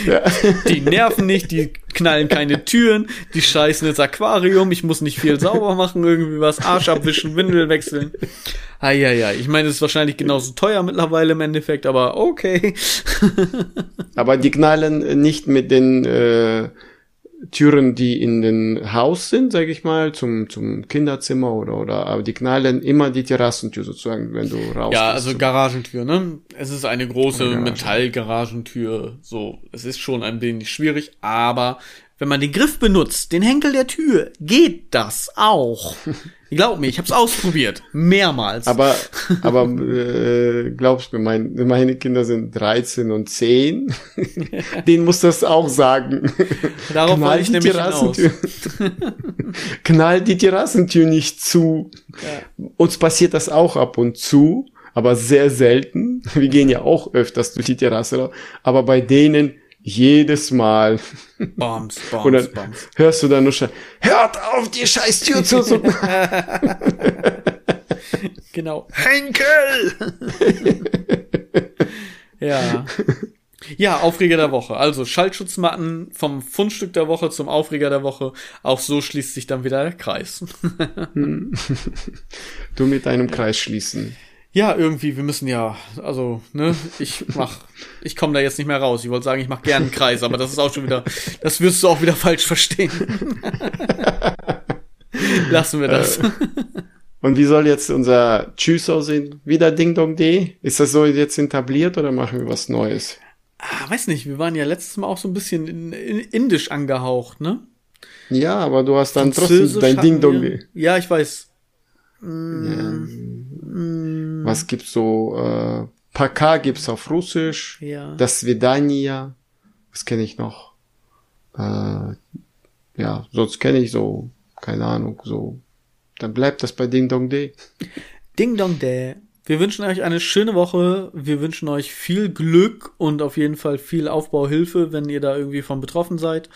Ja. Die nerven nicht, die knallen keine Türen, die scheißen ins Aquarium, ich muss nicht viel sauber machen, irgendwie was, Arsch abwischen, Windel wechseln. Ah, ja, ja. Ich meine, es ist wahrscheinlich genauso teuer mittlerweile im Endeffekt, aber okay. aber die knallen nicht mit den äh, Türen, die in den Haus sind, sage ich mal, zum, zum Kinderzimmer oder, oder, aber die knallen immer die Terrassentür sozusagen, wenn du raus Ja, also Garagentür, ne? Es ist eine große Metallgaragentür, so. Es ist schon ein wenig schwierig, aber wenn man den Griff benutzt, den Henkel der Tür, geht das auch. Glaub mir, ich hab's ausprobiert. Mehrmals. Aber, aber äh, glaubst mir, mein, meine Kinder sind 13 und 10. Denen muss das auch sagen. Darauf Knall ich nämlich Terrassentür. Knall die Terrassentür nicht zu. Ja. Uns passiert das auch ab und zu, aber sehr selten. Wir gehen ja auch öfters durch die Terrasse. Aber bei denen jedes Mal. Bombs, Bombs, Und dann Bombs. hörst du dann nur schon, hört auf, die scheiß Tür zu. genau. Henkel! ja. Ja, Aufreger der Woche. Also Schaltschutzmatten vom Fundstück der Woche zum Aufreger der Woche. Auch so schließt sich dann wieder der Kreis. du mit deinem Kreis schließen. Ja, irgendwie, wir müssen ja, also, ne, ich mach, ich komme da jetzt nicht mehr raus. Ich wollte sagen, ich mache gerne einen Kreis, aber das ist auch schon wieder, das wirst du auch wieder falsch verstehen. Lassen wir das. Äh, und wie soll jetzt unser Tschüss aussehen? Wieder Ding Dong D? Ist das so jetzt etabliert oder machen wir was Neues? Ah, weiß nicht, wir waren ja letztes Mal auch so ein bisschen in, in indisch angehaucht, ne? Ja, aber du hast dann trotzdem dein Ding Dong D. Ja, ich weiß. Mm, ja. Mm. Was gibt's so? Äh, Paka gibt's auf Russisch. Ja. Das Vedania. Was kenne ich noch? Äh, ja, sonst kenne ich so, keine Ahnung, so. Dann bleibt das bei Ding Dong Day. Ding Dong Day. Wir wünschen euch eine schöne Woche. Wir wünschen euch viel Glück und auf jeden Fall viel Aufbauhilfe, wenn ihr da irgendwie von betroffen seid.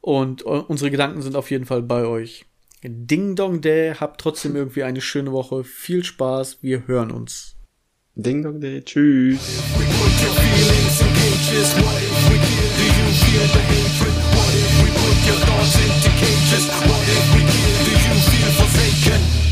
Und unsere Gedanken sind auf jeden Fall bei euch. Ding Dong Day, habt trotzdem irgendwie eine schöne Woche. Viel Spaß, wir hören uns. Ding Dong Day, tschüss. What if we put your thoughts into cages? What if we kill? You feel forsaken?